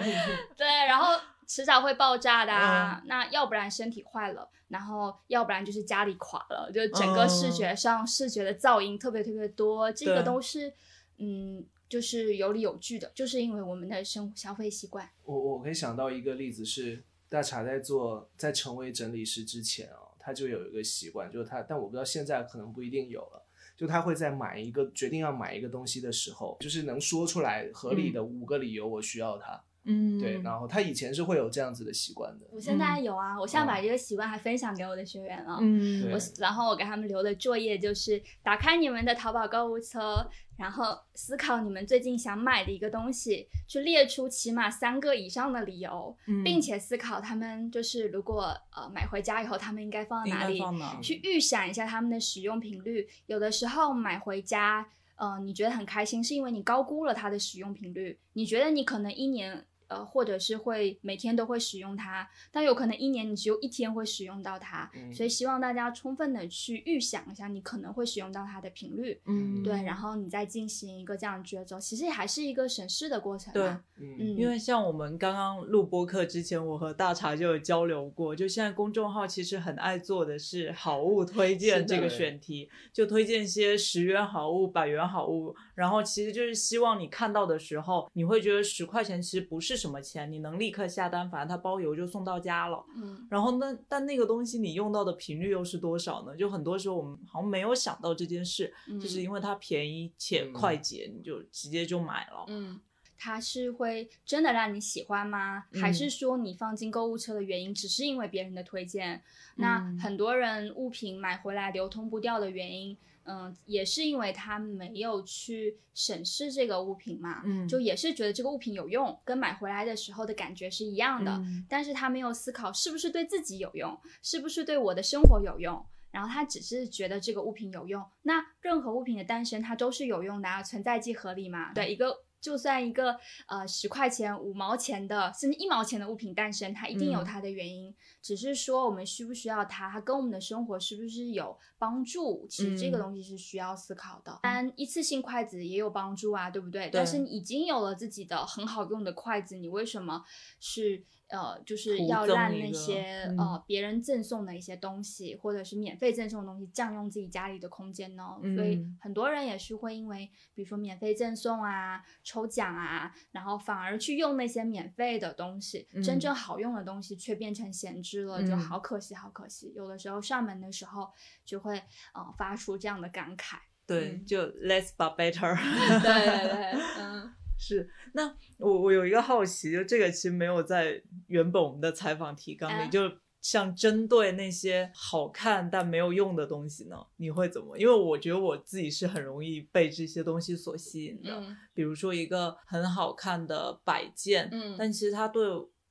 Speaker 5: [LAUGHS] 对，然后迟早会爆炸的、啊。
Speaker 6: 嗯
Speaker 5: 那要不然身体坏了，然后要不然就是家里垮了，就整个视觉上、视觉的噪音特别特别多，这个都是嗯，就是有理有据的，就是因为我们的生消费习惯。
Speaker 1: 我我可以想到一个例子是，大茶在做在成为整理师之前啊、他就有一个习惯，就是他，但我不知道现在可能不一定有了。就他会在买一个决定要买一个东西的时候，就是能说出来合理的五个理由，我需要它。
Speaker 6: 嗯
Speaker 1: 对，然后他以前是会有这样子的习惯的。
Speaker 5: 我现在有啊，我现在把这个习惯还分享给我的学员了。
Speaker 6: 嗯
Speaker 5: 我然后我给他们留的作业就是打开你们的淘宝购物车，然后思考你们最近想买的一个东西，去列出起码三个以上的理由，
Speaker 6: 嗯
Speaker 5: 并且思考他们就是如果呃买回家以后，他们应该放在哪里，
Speaker 6: 放哪？
Speaker 5: 去预想一下他们的使用频率。有的时候买回家，呃，你觉得很开心，是因为你高估了它的使用频率。你觉得你可能一年呃，或者是会每天都会使用它，但有可能一年你只有一天会使用到它，
Speaker 1: 嗯
Speaker 5: 所以希望大家充分的去预想一下你可能会使用到它的频率，
Speaker 6: 嗯。
Speaker 5: 对，然后你再进行一个这样的抉择，其实还是一个审视的过程
Speaker 6: 对
Speaker 1: 嗯，
Speaker 6: 因为像我们刚刚录播课之前，我和大茶就有交流过，就现在公众号其实很爱做的是好物推荐这个选题，就推荐一些十元好物、百元好物，然后其实就是希望你看到的时候，你会觉得十块钱其实不是什么钱，你能立刻下单，反正它包邮就送到家了。
Speaker 5: 嗯
Speaker 6: 然后那但那个东西你用到的频率又是多少呢？就很多时候我们好像没有想到这件事，
Speaker 5: 嗯
Speaker 6: 就是因为它便宜且
Speaker 1: 嗯
Speaker 6: 快捷，你就直接就买了。
Speaker 5: 嗯。它是会真的让你喜欢吗？还是说你放进购物车的原因只是因为别人的推荐？那
Speaker 6: 嗯
Speaker 5: 很多人物品买回来流通不掉的原因，嗯，也是因为他没有去审视这个物品嘛，
Speaker 6: 嗯
Speaker 5: 就也是觉得这个物品有用，跟买回来的时候的感觉是一样的，
Speaker 6: 嗯
Speaker 5: 但是他没有思考是不是对自己有用，是不是对我的生活有用。然后他只是觉得这个物品有用，那任何物品的诞生它都是有用的啊，存在即合理嘛。对，一个就算一个呃十块钱、五毛钱的，甚至一毛钱的物品诞生，它一定有
Speaker 6: 嗯
Speaker 5: 它的原因，只是说我们需不需要它，它跟我们的生活是不是有帮助，其实这个
Speaker 6: 嗯
Speaker 5: 东西是需要思考的。当然，一次性筷子也有帮助啊，对不对？但是你已经有了自己的很好用的筷子，你为什么是？呃，就是要让那些、
Speaker 6: 嗯
Speaker 5: 呃别人赠送的一些东西，或者是免费赠送的东西，占用自己家里的空间呢？所以
Speaker 6: 嗯
Speaker 5: 很多人也是会因为，比如说免费赠送啊、抽奖啊，然后反而去用那些免费的东西，真
Speaker 6: 嗯
Speaker 5: 正好用的东西却变成闲置了，就
Speaker 6: 嗯
Speaker 5: 好可惜，好可惜。有的时候上门的时候就会呃发出这样的感慨。
Speaker 6: 对，
Speaker 5: 嗯
Speaker 6: 就 less but better。
Speaker 5: 对 [LAUGHS] 对对，[LAUGHS] 嗯
Speaker 6: 是，那我我有一个好奇，就这个其实没有在原本我们的采访提纲里，
Speaker 5: 啊
Speaker 6: 就像针对那些好看但没有用的东西呢，你会怎么？因为我觉得我自己是很容易被这些东西所吸引的，
Speaker 5: 嗯
Speaker 6: 比如说一个很好看的摆件，
Speaker 5: 嗯
Speaker 6: 但其实它对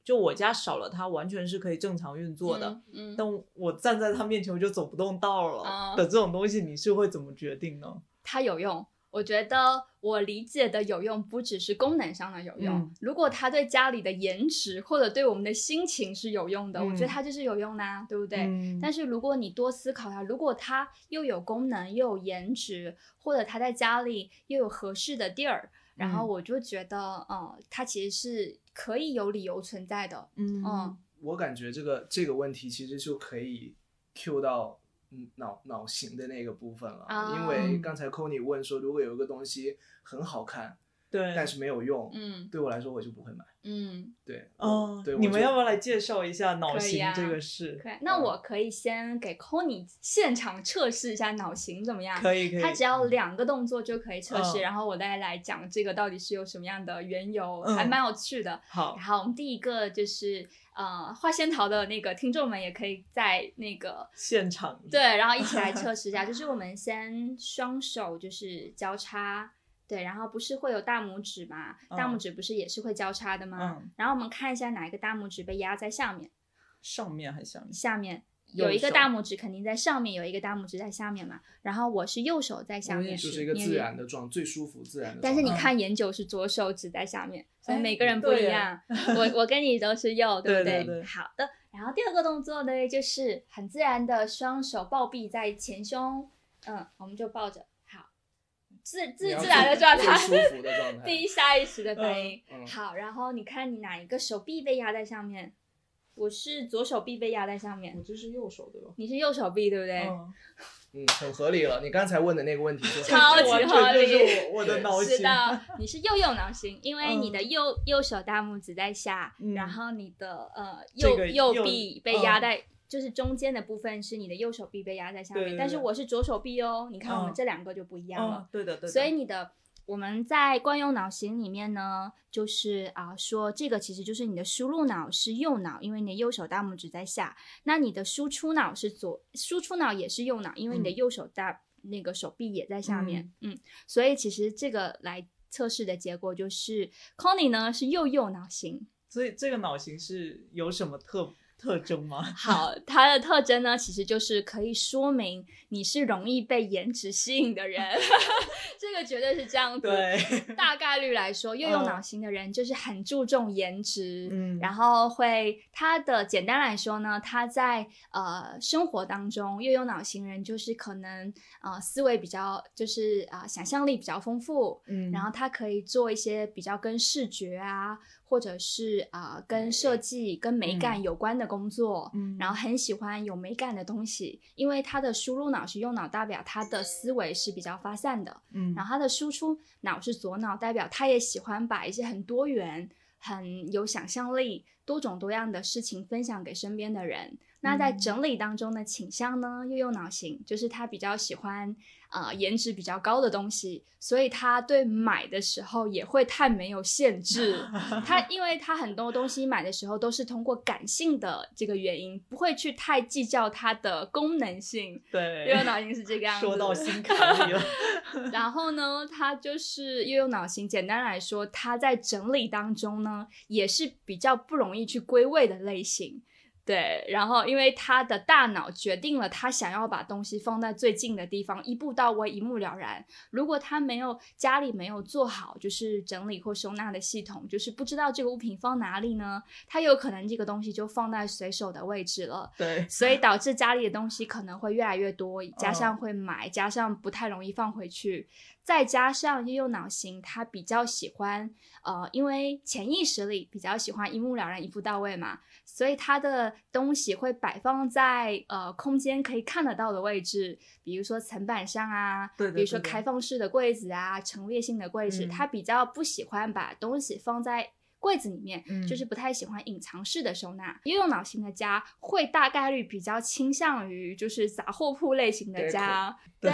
Speaker 6: 就我家少了它，完全是可以正常运作的。
Speaker 5: 嗯，嗯
Speaker 6: 但我站在它面前我就走不动道了、
Speaker 5: 啊
Speaker 6: 的这种东西，你是会怎么决定呢？
Speaker 5: 它有用。我觉得我理解的有用，不只是功能上的有用。
Speaker 6: 嗯
Speaker 5: 如果它对家里的颜值或者对我们的心情是有用的，我觉得
Speaker 6: 嗯
Speaker 5: 它就是有用呐、啊，对不对？
Speaker 6: 嗯
Speaker 5: 但是如果你多思考它，如果它又有功能又有颜值，或者它在家里又有合适的地儿，然后
Speaker 6: 嗯
Speaker 5: 我就觉得，嗯，它其实是可以有理由存在的。
Speaker 6: 嗯
Speaker 5: 嗯
Speaker 1: 我感觉这个这个问题其实就可以 Q 到嗯脑脑型的那个部分了，
Speaker 5: 啊
Speaker 1: 因为刚才 Kony 问说，如果有一个东西很好看，
Speaker 6: 对，
Speaker 1: 但是没有用，
Speaker 5: 嗯
Speaker 1: 对我来说我就不会买。
Speaker 5: 嗯，
Speaker 1: 对，
Speaker 6: 哦
Speaker 1: 对，
Speaker 6: 你们要不要来介绍一下脑型这个事？
Speaker 5: 可以。那
Speaker 1: 嗯
Speaker 5: 我可以先给 Kony 现场测试一下脑型怎么样？
Speaker 6: 可以可以，
Speaker 5: 他只要两个动作就可以测试，
Speaker 6: 嗯
Speaker 5: 然后我再来讲这个到底是有什么样的缘由，
Speaker 6: 嗯
Speaker 5: 还蛮有趣的。
Speaker 6: 好
Speaker 5: 然后我们第一个就是呃，花仙桃的那个听众们也可以在那个
Speaker 6: 现场
Speaker 5: 对，然后一起来 [LAUGHS] 测试一下，就是我们先双手就是交叉。对，然后不是会有大拇指嘛？大拇
Speaker 6: 嗯
Speaker 5: 指不是也是会交叉的吗？
Speaker 6: 嗯
Speaker 5: 然后我们看一下哪一个大拇指被压在下面，
Speaker 6: 上面还是下面？
Speaker 5: 下面有一个大拇指肯定在上面，有一个大拇指在下面嘛。然后我是右手在下面，
Speaker 1: 就是一个自然的状，最舒服自然的。
Speaker 5: 但是你
Speaker 6: 嗯
Speaker 5: 看研究是左手指在下面，所以
Speaker 6: 哎
Speaker 5: 每个人不一样。我我跟你都是右，对不
Speaker 6: 对对对
Speaker 5: 好的。然后第二个动作呢，就是很自然的双手抱臂在前胸，嗯，我们就抱着，好，自自自然的状态，
Speaker 1: 最舒服的状 [LAUGHS] 态
Speaker 5: 第一下意识的反应。
Speaker 1: 嗯嗯
Speaker 5: 好，然后你看你哪一个手臂被压在上面？我是左手臂被压在上面
Speaker 6: 我，这是右手对吧？
Speaker 5: 你是右手臂，对不对？
Speaker 6: 嗯，[LAUGHS]
Speaker 1: 嗯，很合理了。你刚才问的那个问题
Speaker 5: 超级合理
Speaker 6: 是我我的
Speaker 1: 对
Speaker 5: 是。的，你是右右脑型，因为你的
Speaker 6: 嗯
Speaker 5: 右、右手大拇指在下，
Speaker 6: 嗯
Speaker 5: 然后你的呃
Speaker 6: 这个
Speaker 5: 右右
Speaker 6: 右
Speaker 5: 臂被压
Speaker 6: 嗯
Speaker 5: 在，就是中间的部分是你的右手臂被压在下面，
Speaker 6: 对对对
Speaker 5: 但是我是左手臂哦，你看我们
Speaker 6: 嗯
Speaker 5: 这两个就不一样了。
Speaker 6: 嗯，对的对的。
Speaker 5: 所以你的我们在惯用脑型里面呢，就是啊、说这个其实就是你的输入脑是右脑，因为你的右手大拇指在下；那你的输出脑是左，输出脑也是右脑，因为你的
Speaker 6: 嗯
Speaker 5: 右手大、那个手臂也在下面。嗯所以其实这个来测试的结果就是 Connie 呢是右右脑型。
Speaker 6: 所以这个脑型是有什么特特征吗？[LAUGHS]
Speaker 5: 好，它的特征呢，其实就是可以说明你是容易被颜值吸引的人，[LAUGHS] 这个绝对是这样子。
Speaker 6: 对，
Speaker 5: 大概率来说，右右脑型的人就是很注重颜值，
Speaker 6: 嗯
Speaker 5: 然后会他的简单来说呢，他在呃生活当中，右右脑型人就是可能呃思维比较就是啊、呃想象力比较丰富，
Speaker 6: 嗯
Speaker 5: 然后他可以做一些比较跟视觉啊，或者是啊、呃跟设计、跟美感有关的工作，
Speaker 6: 嗯
Speaker 5: 然后很喜欢有美感的东西，因为他的输入脑是右脑，代表他的思维是比较发散的，
Speaker 6: 嗯
Speaker 5: 然后他的输出脑是左脑，代表他也喜欢把一些很多元、很有想象力、多种多样的事情分享给身边的人。那在
Speaker 6: 嗯
Speaker 5: 整理当中的倾向呢，右右脑型就是他比较喜欢呃颜值比较高的东西，所以他对买的时候也会太没有限制。[LAUGHS] 他因为他很多东西买的时候都是通过感性的这个原因，不会去太计较它的功能性。
Speaker 6: 对，
Speaker 5: 右右脑型是这个样子。
Speaker 6: 说到心坎里了。
Speaker 5: 然后呢，他就是右右脑型。简单来说，他在整理当中呢，也是比较不容易去归位的类型。对，然后因为他的大脑决定了他想要把东西放在最近的地方，一步到位，一目了然。如果他没有家里没有做好就是整理或收纳的系统，就是不知道这个物品放哪里呢，他有可能这个东西就放在随手的位置了。
Speaker 6: 对，
Speaker 5: 所以导致家里的东西可能会越来越多，[LAUGHS] 加
Speaker 6: 嗯
Speaker 5: 上会买，加上不太容易放回去，再加上右右脑型，他比较喜欢呃，因为潜意识里比较喜欢一目了然、一步到位嘛，所以他的东西会摆放在呃空间可以看得到的位置，比如说层板上啊，
Speaker 6: 对对
Speaker 5: 比如说开放式的柜子啊，陈列性的柜子，
Speaker 6: 嗯
Speaker 5: 他比较不喜欢把东西放在。柜子里面，
Speaker 6: 嗯
Speaker 5: 就是不太喜欢隐藏式的收纳。右用脑型的家会大概率比较倾向于就是杂货铺类型的家，对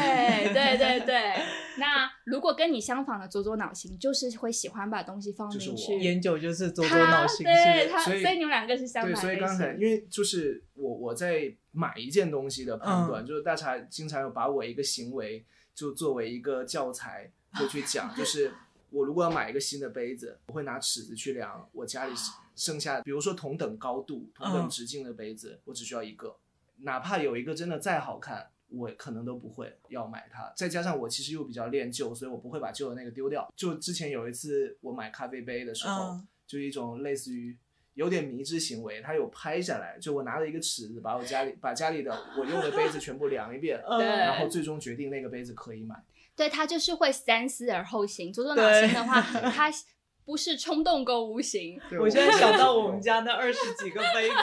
Speaker 5: 对对对。[LAUGHS] 那如果跟你相反的左左脑型，就是会喜欢把东西放进去。
Speaker 6: 研究就是左
Speaker 5: 他
Speaker 6: 左脑型，
Speaker 5: 对他，
Speaker 1: 所以
Speaker 5: 你们两个是相，反的
Speaker 1: 所以刚才。因为就是我我在买一件东西的判断，就是大茶经常有把我一个行为就作为一个教材，会去讲，就是我如果要买一个新的杯子，我会拿尺子去量我家里剩下，比如说同等高度、同等
Speaker 6: 嗯
Speaker 1: 直径的杯子，我只需要一个，哪怕有一个真的再好看。我可能都不会要买它，再加上我其实又比较恋旧，所以我不会把旧的那个丢掉。就之前有一次我买咖啡杯的时候，
Speaker 6: 嗯
Speaker 1: 就一种类似于有点迷之行为，他有拍下来，就我拿了一个尺子，把我家里把家里的我用的杯子全部量一遍，然后最终决定那个杯子可以买。
Speaker 5: 对他就是会三思而后行。左左脑
Speaker 6: 对
Speaker 5: 型的话，[LAUGHS] 他不是冲动购物型，
Speaker 6: 我现在想到我们 [LAUGHS] 家那二十几个杯子，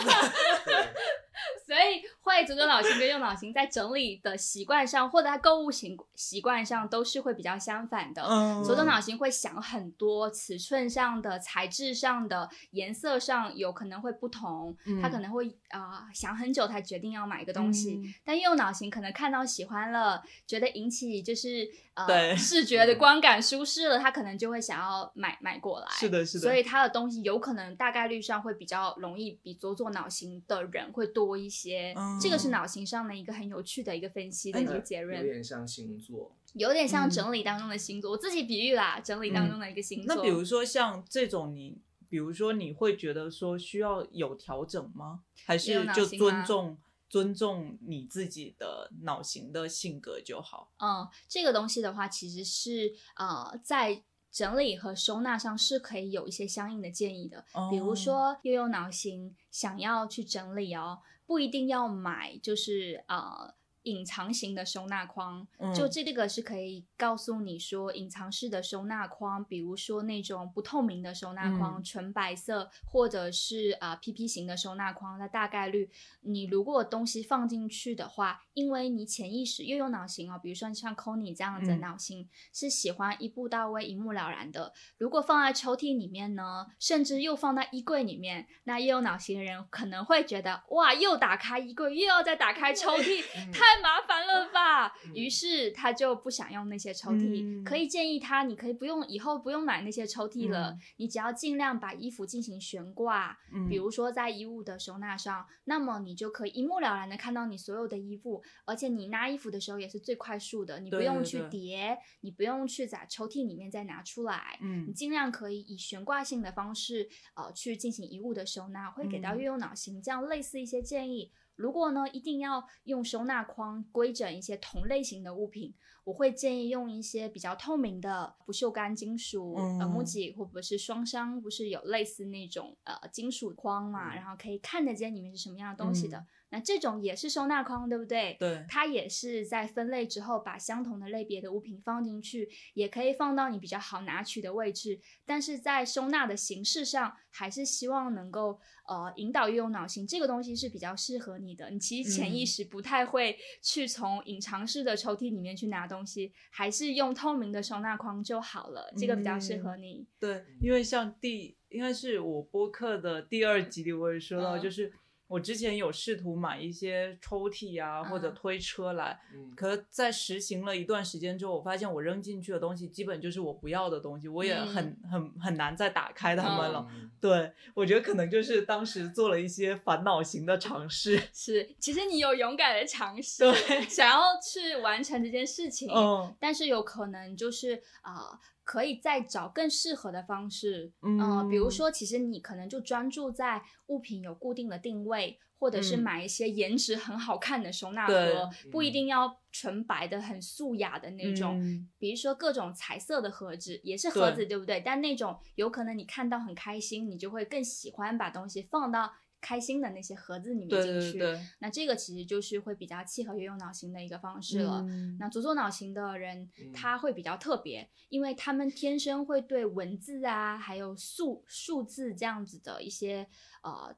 Speaker 6: [LAUGHS]
Speaker 5: 所以会左左脑型跟右脑型在整理的习惯上，或者在购物型习惯上，都是会比较相反的。
Speaker 6: 嗯
Speaker 5: 左左脑型会想很多，尺寸上的、材质上的、颜色上有可能会不同，
Speaker 6: 嗯
Speaker 5: 他可能会啊、呃想很久才决定要买一个东西。
Speaker 6: 嗯
Speaker 5: 但右脑型可能看到喜欢了，觉得引起就是呃视觉的观感舒适了，他可能就会想要买买过来。
Speaker 6: 是的，是的，
Speaker 5: 所以他的东西有可能大概率上会比较容易比左左脑型的人会多一些，
Speaker 6: 嗯
Speaker 5: 这个是脑型上的一个很有趣的一个分析的一个结论
Speaker 1: 有
Speaker 5: 论，
Speaker 1: 点像星座。
Speaker 5: 有点像
Speaker 6: 嗯
Speaker 5: 整理当中的星座，我自己比喻啦，整理当中的一个星座。
Speaker 6: 那比如说像这种你，比如说你会觉得说需要有调整吗？还是就尊重尊重你自己的脑型的性格就好？
Speaker 5: 嗯，这个东西的话，其实是呃在。整理和收纳上是可以有一些相应的建议的，比如
Speaker 6: 哦
Speaker 5: 说悠悠脑型想要去整理哦，不一定要买，就是啊隐藏型的收纳框，
Speaker 6: 嗯。
Speaker 5: 就这个是可以告诉你说隐藏式的收纳框，比如说那种不透明的收纳框，
Speaker 6: 嗯。
Speaker 5: 纯白色，或者是啊、呃 PP 型的收纳框，那大概率你如果东西放进去的话，因为你潜意识又有脑型哦，比如说像 Conny 这样子的
Speaker 6: 嗯。
Speaker 5: 脑型、是喜欢一步到位、一目了然的。如果放在抽屉里面呢，甚至又放在衣柜里面，那又有脑型的人可能会觉得哇，又打开衣柜，又要再打开抽屉，太太麻烦了吧？
Speaker 1: 嗯
Speaker 5: 于是他就不想用那些抽屉。
Speaker 6: 嗯
Speaker 5: 可以建议他，你可以不用以后不用买那些抽屉了，
Speaker 6: 嗯
Speaker 5: 你只要尽量把衣服进行悬挂，
Speaker 6: 嗯
Speaker 5: 比如说在衣物的收纳上，那么你就可以一目了然的看到你所有的衣服，而且你拿衣服的时候也是最快速的，你不用去
Speaker 6: 对对对
Speaker 5: 叠，你不用去在抽屉里面再拿出来。你
Speaker 6: 嗯
Speaker 5: 尽量可以以悬挂性的方式，呃，去进行衣物的收纳，会给到
Speaker 6: 嗯
Speaker 5: 月用脑型这样类似一些建议。如果呢，一定要用收纳筐规整一些同类型的物品，我会建议用一些比较透明的不锈钢金属，呃，木
Speaker 6: 嗯
Speaker 5: 吉或者是双商，不是有类似那种呃金属框嘛，
Speaker 1: 嗯
Speaker 5: 然后可以看得见里面是什么样的东西的。
Speaker 6: 嗯
Speaker 5: 那这种也是收纳框，对不对？
Speaker 6: 对
Speaker 5: 它也是在分类之后把相同的类别的物品放进去，也可以放到你比较好拿取的位置。但是在收纳的形式上，还是希望能够呃引导运用脑型，这个东西是比较适合你的。你其实潜意
Speaker 6: 嗯
Speaker 5: 识不太会去从隐藏式的抽屉里面去拿东西，还是用透明的收纳筐就好了，这个比较适合你。
Speaker 6: 对，因为像第应该是我播客的第二集里，我也说到，
Speaker 5: 嗯
Speaker 6: 就是我之前有试图买一些抽屉啊，或者
Speaker 5: 嗯。
Speaker 6: 推车来，
Speaker 1: 嗯，
Speaker 6: 可是在实行了一段时间之后，我发现我扔进去的东西基本就是我不要的东西，我也很、很很难再打开它们了。
Speaker 1: 嗯。
Speaker 6: 对，我觉得可能就是当时做了一些烦恼型的尝试。[LAUGHS]
Speaker 5: 是，其实你有勇敢的尝试，
Speaker 6: 对。
Speaker 5: 想要去完成这件事情，
Speaker 6: 嗯。
Speaker 5: 但是有可能就是啊、呃可以再找更适合的方式，
Speaker 6: 嗯
Speaker 5: 呃比如说，其实你可能就专注在物品有固定的定位，或者是
Speaker 6: 嗯。
Speaker 5: 买一些颜值很好看的收纳
Speaker 6: 对
Speaker 5: 盒，不一定要纯白的、很素雅的那种。
Speaker 6: 嗯。
Speaker 5: 比如说各种彩色的盒子，也是盒子，
Speaker 6: 对
Speaker 5: 对不对？但那种有可能你看到很开心，你就会更喜欢把东西放到开心的那些盒子里面进去。
Speaker 6: 对对，
Speaker 5: 那这个其实就是会比较契合运用脑型的一个方式了。
Speaker 6: 嗯
Speaker 5: 那左左脑型的人
Speaker 1: 嗯，
Speaker 5: 他会比较特别，因为他们天生会对文字啊，还有数数字这样子的一些呃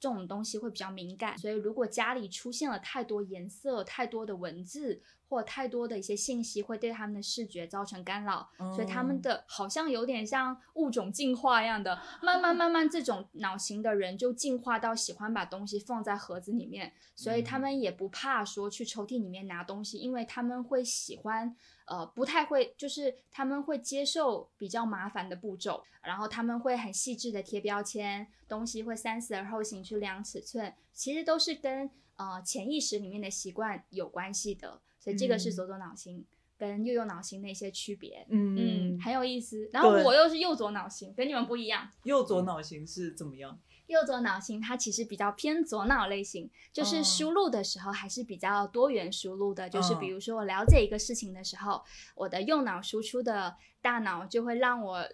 Speaker 5: 这种东西会比较敏感，所以如果家里出现了太多颜色、太多的文字或太多的一些信息，会对他们的视觉造成干扰，所以他们
Speaker 6: 哦。
Speaker 5: 的好像有点像物种进化一样的，慢慢慢慢，这种脑型的人就进化到喜欢把东西放在盒子里面，所以他们也不怕说去抽屉里面拿东西，因为他们会喜欢，呃，不太会，就是他们会接受比较麻烦的步骤，然后他们会很细致的贴标签，东西会三思而后行去量尺寸，其实都是跟呃潜意识里面的习惯有关系的，所以这个是
Speaker 6: 嗯
Speaker 5: 左左脑型。跟右右脑型的一些区别，
Speaker 6: 嗯
Speaker 5: 嗯，很有意思。然后我又是右左脑型，跟你们不一样。
Speaker 6: 右左脑型是怎么样？
Speaker 5: 右左脑型它其实比较偏左脑类型，就是
Speaker 6: 哦
Speaker 5: 输入的时候还是比较多元输入的。就是
Speaker 6: 嗯
Speaker 5: 比如说我了解一个事情的时候，我的右脑输出的大脑就会让我。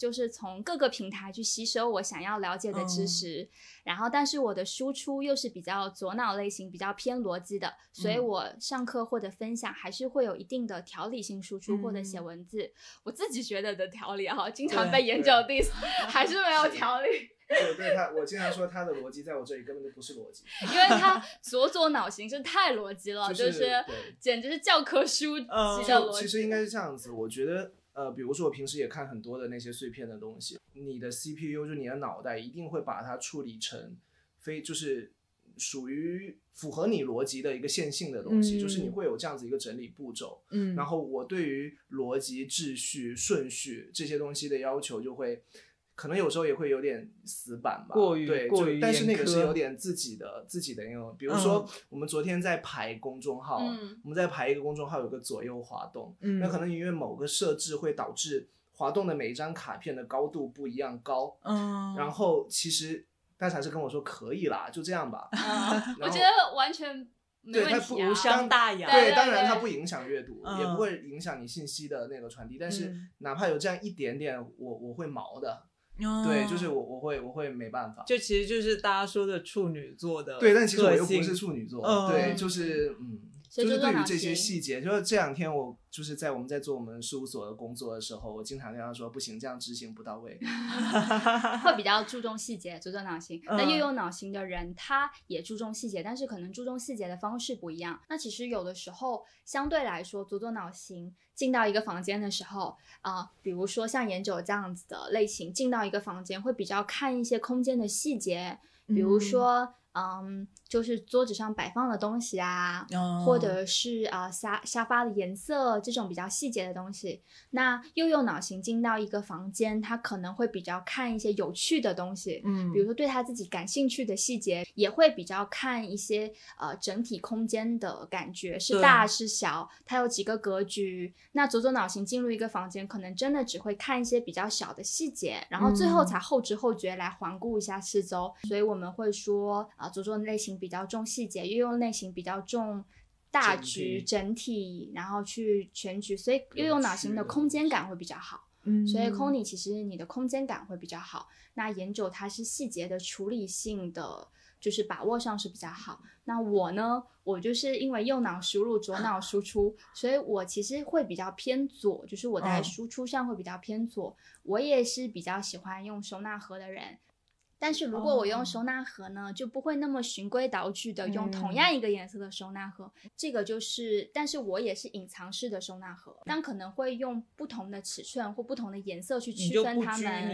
Speaker 5: 就是从各个平台去吸收我想要了解的知
Speaker 6: 嗯
Speaker 5: 识，然后但是我的输出又是比较左脑类型，比较偏逻辑的，所以
Speaker 6: 嗯
Speaker 5: 我上课或者分享还是会有一定的条理性输出或者写
Speaker 6: 嗯
Speaker 5: 文字。我自己觉得的条理哈，经常
Speaker 6: 对
Speaker 5: 被研究 diss，还是没有条理。
Speaker 1: 对对他，我经常说他的逻辑在我这里根本就不是逻辑，
Speaker 5: 因为他左左脑型是太逻辑了，
Speaker 1: 就
Speaker 5: 就是简直是教科书级
Speaker 6: 嗯
Speaker 5: 的逻辑。
Speaker 1: 其实应该是这样子，我觉得呃，比如说我平时也看很多的那些碎片的东西，你的 CPU 就你的脑袋一定会把它处理成非就是属于符合你逻辑的一个线性的东西，
Speaker 6: 嗯
Speaker 1: 就是你会有这样子一个整理步骤。
Speaker 6: 嗯
Speaker 1: 然后我对于逻辑、秩序、顺序这些东西的要求就会。可能有时候也会有点死板吧，
Speaker 6: 过于
Speaker 1: 对，
Speaker 6: 过于
Speaker 1: 就但是那个是有点自己的自己的那种，比如说
Speaker 6: 嗯
Speaker 1: 我们昨天在排公众号，
Speaker 5: 嗯
Speaker 1: 我们在排一个公众号有个左右滑动，
Speaker 6: 嗯
Speaker 1: 那可能因为某个设置会导致滑动的每一张卡片的高度不一样高，
Speaker 6: 嗯，
Speaker 1: 然后其实大才是跟我说可以啦，就这样吧。
Speaker 5: 嗯我觉得完全没
Speaker 1: 对它不
Speaker 5: 问题啊
Speaker 6: 无。伤大雅。
Speaker 5: 对
Speaker 1: 当然它不影响阅读，
Speaker 6: 嗯
Speaker 1: 也不会影响你信息的那个传递，但是
Speaker 6: 嗯
Speaker 1: 哪怕有这样一点点，我我会毛的，
Speaker 6: 哦
Speaker 1: 对，就是我我会我会没办法。
Speaker 6: 就其实就是大家说的处女座的
Speaker 1: 对，但其实我又不是处女座，
Speaker 6: 嗯。
Speaker 1: 对，就是嗯，就是
Speaker 5: 所以就
Speaker 1: 对于这些细节，就是这两天我就是在我们在做我们事务所的工作的时候，我经常跟他说，不行，这样执行不到位。[LAUGHS] [LAUGHS]
Speaker 5: 会比较注重细节，左左脑型。那
Speaker 6: 嗯
Speaker 5: 右右脑型的人，他也注重细节，但是可能注重细节的方式不一样。那其实有的时候，相对来说，左左脑型进到一个房间的时候，啊、比如说像研九这样子的类型，进到一个房间会比较看一些空间的细节，比如说。嗯，就是桌子上摆放的东西啊，
Speaker 6: 哦
Speaker 5: 或者是啊、呃沙沙发的颜色这种比较细节的东西。那右右脑型进到一个房间，他可能会比较看一些有趣的东西，
Speaker 6: 嗯
Speaker 5: 比如说对他自己感兴趣的细节，也会比较看一些呃整体空间的感觉是大是小，它有几个格局。那左左脑型进入一个房间，可能真的只会看一些比较小的细节，然后最后
Speaker 6: 嗯
Speaker 5: 才后知后觉来环顾一下四周。所以我们会说啊、左左类型比较重细节，右右类型比较重。大
Speaker 1: 整
Speaker 5: 局
Speaker 1: 体
Speaker 5: 整体，然后去全局，所以右右脑型的空间感会比较好。
Speaker 6: 嗯
Speaker 5: 所以 n y 其实你的空间感会比较好，那研九它是细节的处理性的，就是把握上是比较好。那我呢，我就是因为右脑输入，左脑输出，所以我其实会比较偏左，就是我在
Speaker 6: 嗯
Speaker 5: 输出上会比较偏左。我也是比较喜欢用收纳盒的人。但是如果我用
Speaker 6: 哦
Speaker 5: 收纳盒呢，就不会那么循规蹈矩的用同
Speaker 6: 嗯
Speaker 5: 样一个颜色的收纳盒。这个就是，但是我也是隐藏式的收纳盒，但可能会用不同的尺寸或不同的颜色去区分它们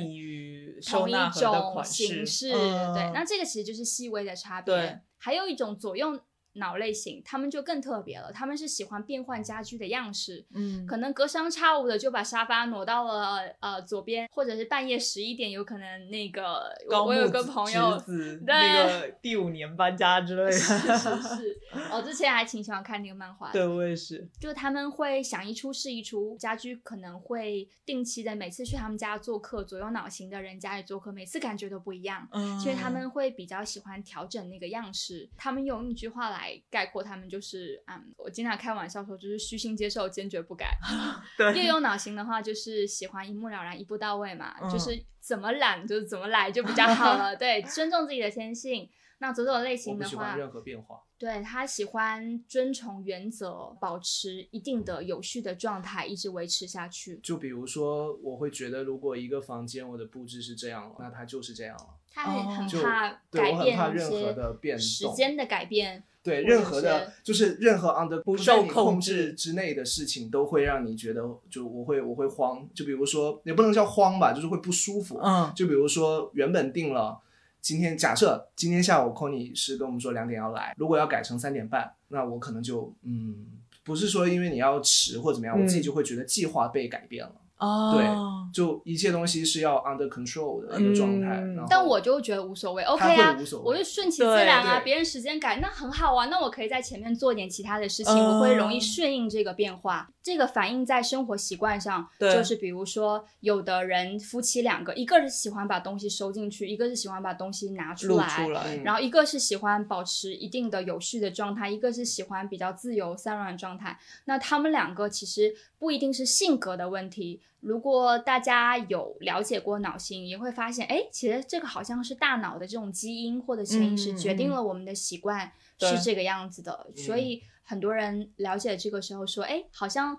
Speaker 5: 同一种形式。
Speaker 6: 嗯
Speaker 5: 对，那这个其实就是细微的差
Speaker 6: 对
Speaker 5: 别。还有一种左右脑类型，他们就更特别了，他们是喜欢变换家居的样式。
Speaker 6: 嗯
Speaker 5: 可能隔三差五的就把沙发挪到了呃左边，或者是半夜十一点，有可能那个我我有个朋友对
Speaker 6: 那个第五年搬家之类 [LAUGHS] 的，
Speaker 5: 是是是，我之前还挺喜欢看那个漫画的。
Speaker 6: 对我也是，
Speaker 5: 就他们会想一出是一出，家居可能会定期的每次去他们家做客，左右脑型的人家里做客，每次感觉都不一样。
Speaker 6: 嗯，
Speaker 5: 所以他们会比较喜欢调整那个样式。他们用一句话来概括，他们就是，嗯，我经常开玩笑说，就是虚心接受，坚决不改。[LAUGHS]
Speaker 6: 对
Speaker 5: 夜游脑型的话，就是喜欢一目了然、一步到位嘛，
Speaker 6: 嗯
Speaker 5: 就是怎么懒就怎么来就比较好了。对，尊重自己的天性。那左左类型的话
Speaker 1: 不喜欢，任何变化。
Speaker 5: 对他喜欢遵从原则，保持一定的有序的状态，一直维持下去。
Speaker 1: 就比如说，我会觉得，如果一个房间我的布置是这样了，那它就是这样了。
Speaker 5: 他很、
Speaker 6: 哦
Speaker 5: 很
Speaker 1: 就
Speaker 5: 怕
Speaker 1: 对我很
Speaker 5: 改变一
Speaker 1: 怕任何的变动
Speaker 5: 时间的改变。
Speaker 1: 对，任何的，就是任何 under
Speaker 6: 不
Speaker 1: 在
Speaker 6: 受控制
Speaker 1: 制之内的事情，都会让你觉得，就我会我会慌。就比如说，也不能叫慌吧，就是会不舒服。
Speaker 6: 嗯
Speaker 1: 就比如说，原本定了今天，假设今天下午 c o n y 是跟我们说两点要来，如果要改成三点半，那我可能就嗯，不是说因为你要迟或怎么样，我自己
Speaker 6: 嗯
Speaker 1: 就会觉得计划被改变了。
Speaker 6: 哦，
Speaker 1: 就一切东西是要 under control 的一个状态。
Speaker 6: 嗯
Speaker 5: 但我就觉得无所谓，OK 啊
Speaker 1: 无所，谓
Speaker 5: 我就顺其自然啊。
Speaker 1: 对对
Speaker 5: 别人时间改，那很好啊，那我可以在前面做点其他的事情，
Speaker 6: 嗯
Speaker 5: 我会容易顺应这个变化。这个反映在生活习惯上，
Speaker 6: 对
Speaker 5: 就是比如说，有的人夫妻两个，一个是喜欢把东西收进去，一个是喜欢把东西拿出来，
Speaker 6: 出来，
Speaker 1: 嗯
Speaker 5: 然后一个是喜欢保持一定的有序的状态，一个是喜欢比较自由散乱的状态。那他们两个其实不一定是性格的问题。如果大家有了解过脑性，也会发现，哎，其实这个好像是大脑的这种基因或者潜意识
Speaker 6: 嗯
Speaker 5: 决定
Speaker 6: 嗯
Speaker 5: 了我们的习惯是这个样子的。所以很多人了解这个时候说，哎，好像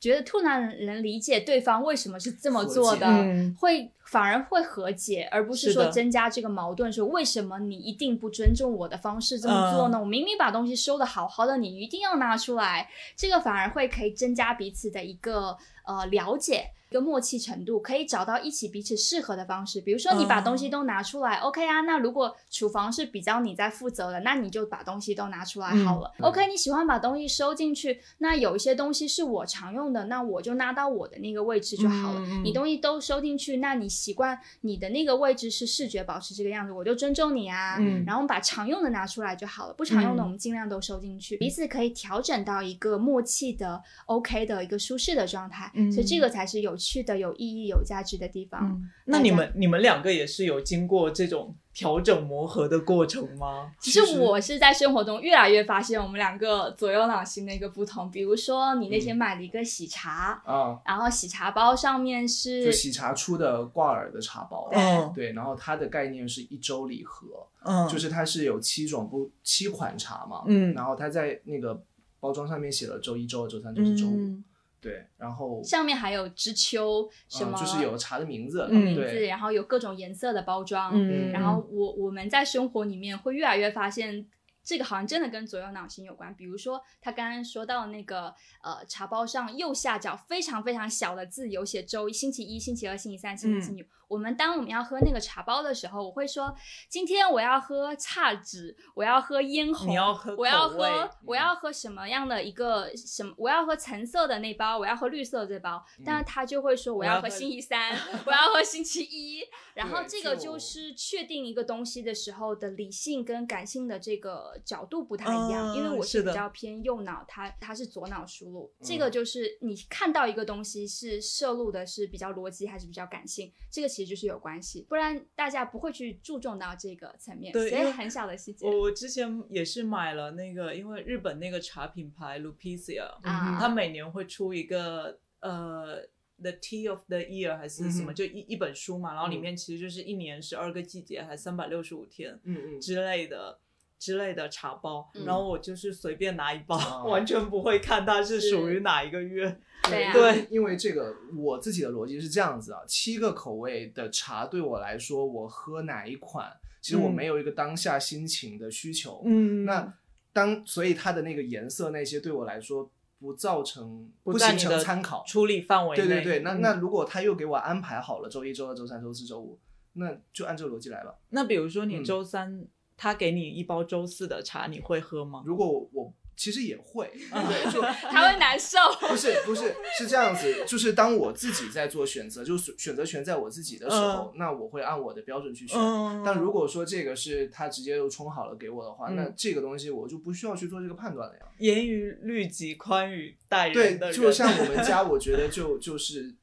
Speaker 5: 觉得突然能理解对方为什么是这么做的，
Speaker 6: 嗯
Speaker 5: 会反而会和解，而不是说增加这个矛盾。说为什么你一定不尊重我的方式这么做呢？
Speaker 6: 嗯
Speaker 5: 我明明把东西收的好好的，你一定要拿出来，这个反而会可以增加彼此的一个呃了解。一个默契程度，可以找到一起彼此适合的方式。比如说，你把东西都拿出来、o k 啊。那如果厨房是比较你在负责的，那你就把东西都拿出来好了。
Speaker 1: 嗯
Speaker 5: OK，你喜欢把东西收进去，那有一些东西是我常用的，那我就拿到我的那个位置就好了。你东西都收进去，那你习惯你的那个位置是视觉保持这个样子，我就尊重你啊。
Speaker 6: 嗯
Speaker 5: 然后我们把常用的拿出来就好了，不常用的
Speaker 6: 嗯
Speaker 5: 我们尽量都收进去，彼此可以调整到一个默契的 OK 的一个舒适的状态。
Speaker 6: 嗯
Speaker 5: 所以这个才是有趣的、有意义、有价值的地方。
Speaker 6: 嗯，那你们你们两个也是有经过这种调整磨合的过程吗？
Speaker 5: 其实我是在生活中越来越发现我们两个左右脑型的一个不同。比如说，你那天买了一个喜茶，
Speaker 1: 啊，
Speaker 5: 然后喜茶包上面是
Speaker 1: 就是喜茶出的挂耳的茶包，
Speaker 6: 嗯
Speaker 1: 对，然后它的概念是一周礼盒，
Speaker 6: 嗯，
Speaker 1: 就是它是有七种不七款茶嘛，
Speaker 6: 嗯
Speaker 1: 然后它在那个包装上面写了周一、周二、周三、周四、周五，
Speaker 6: 嗯
Speaker 1: 对，然后
Speaker 5: 上面还有知秋什
Speaker 1: 嗯
Speaker 5: 么，
Speaker 1: 就是有茶的名字，
Speaker 6: 嗯
Speaker 5: 名字，然后有各种颜色的包装，
Speaker 6: 嗯，
Speaker 5: 然后我我们在生活里面会越来越发现。这个好像真的跟左右脑型有关。比如说他刚刚说到那个呃茶包上右下角非常非常小的字有写周一、星期一、星期二、星期三、星期四、星期五。我们当我们要喝那个茶包的时候，我会说今天我要喝差纸，我要喝嫣红，
Speaker 6: 要喝
Speaker 5: 我要喝我要喝什么样的一个什么？我要喝橙色的那包，我要喝绿色的这包。但是他就会说我要喝星期三，[LAUGHS] 我要喝星期一。然后这个
Speaker 1: 就
Speaker 5: 就是确定一个东西的时候的理性跟感性的这个角度不太一样，因为
Speaker 6: 嗯
Speaker 5: 我
Speaker 6: 是
Speaker 5: 比较偏右脑，它它是左脑输入。这
Speaker 1: 嗯
Speaker 5: 个就是你看到一个东西是摄入的是比较逻辑还是比较感性，这个其实就是有关系，不然大家不会去注重到这个层面，
Speaker 6: 对
Speaker 5: 所以很小的细节
Speaker 6: 我我之前也是买了那个，因为日本那个茶品牌 Lupicia，
Speaker 5: 啊
Speaker 6: 它每年会出一个呃 The Tea of the Year 还是什么，
Speaker 1: 嗯
Speaker 6: 就一一本书嘛，然后里
Speaker 1: 嗯
Speaker 6: 面其实就是一年十二个季节，还三百六十五天
Speaker 1: 嗯嗯，
Speaker 6: 之类的。之类的茶包，
Speaker 5: 嗯
Speaker 6: 然后我就是随便拿一包，
Speaker 1: 啊 [LAUGHS]
Speaker 6: 完全不会看它是
Speaker 5: 是
Speaker 6: 属于哪一个月。[LAUGHS]
Speaker 5: 对啊
Speaker 6: 对，
Speaker 1: 因为这个我自己的逻辑是这样子啊，七个口味的茶对我来说，我喝哪一款，其实我
Speaker 6: 嗯
Speaker 1: 没有一个当下心情的需求。
Speaker 6: 嗯
Speaker 1: 那当所以它的那个颜色那些对我来说不造成
Speaker 6: 不
Speaker 1: 形成参考。
Speaker 6: 处理范围内。
Speaker 1: 对对对，那
Speaker 6: 嗯
Speaker 1: 那如果他又给我安排好了周一、周二、周三、周四、周五，那就按这个逻辑来了。
Speaker 6: 那比如说你
Speaker 1: 嗯
Speaker 6: 周三，他给你一包周四的茶，你会喝吗？
Speaker 1: 如果我我其实也会，[LAUGHS] 对，就 [LAUGHS]
Speaker 5: 他会难受。
Speaker 1: 不是不是是这样子，就是当我自己在做选择，就是选择权在我自己的时候，那我会按我的标准去选。
Speaker 6: 嗯
Speaker 1: 但如果说这个是他直接就冲好了给我的话，
Speaker 6: 嗯
Speaker 1: 那这个东西我就不需要去做这个判断了呀。
Speaker 6: 严于律己，宽于待人对，
Speaker 1: 就像我们 [LAUGHS] 家，我觉得就就是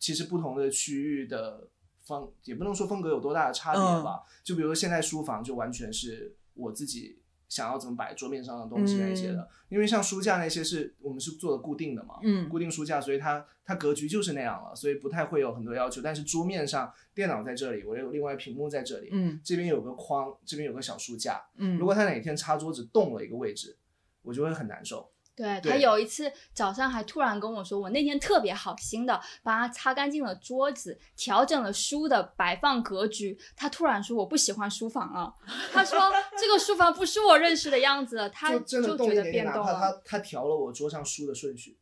Speaker 1: 其实不同的区域的风，也不能说风格有多大的差别
Speaker 6: 嗯
Speaker 1: 吧。就比如说现在书房就完全是我自己想要怎么摆桌面上的东西那些的，因为像书架那些是我们是做的固定的嘛，
Speaker 6: 嗯
Speaker 1: 固定书架，所以它它格局就是那样了，所以不太会有很多要求。但是桌面上电脑在这里，我有另外屏幕在这里，
Speaker 6: 嗯
Speaker 1: 这边有个框，这边有个小书架，
Speaker 6: 嗯，
Speaker 1: 如果它哪天擦桌子动了一个位置，我就会很难受。
Speaker 5: 对
Speaker 1: 对
Speaker 5: 他有一次早上还突然跟我说，我那天特别好心的帮他擦干净了桌子，调整了书的摆放格局。他突然说我不喜欢书房了，他说这个书房不是我认识的样子，他
Speaker 1: 就
Speaker 5: 觉得变动了。
Speaker 1: 怕他他调了我桌上书的顺序，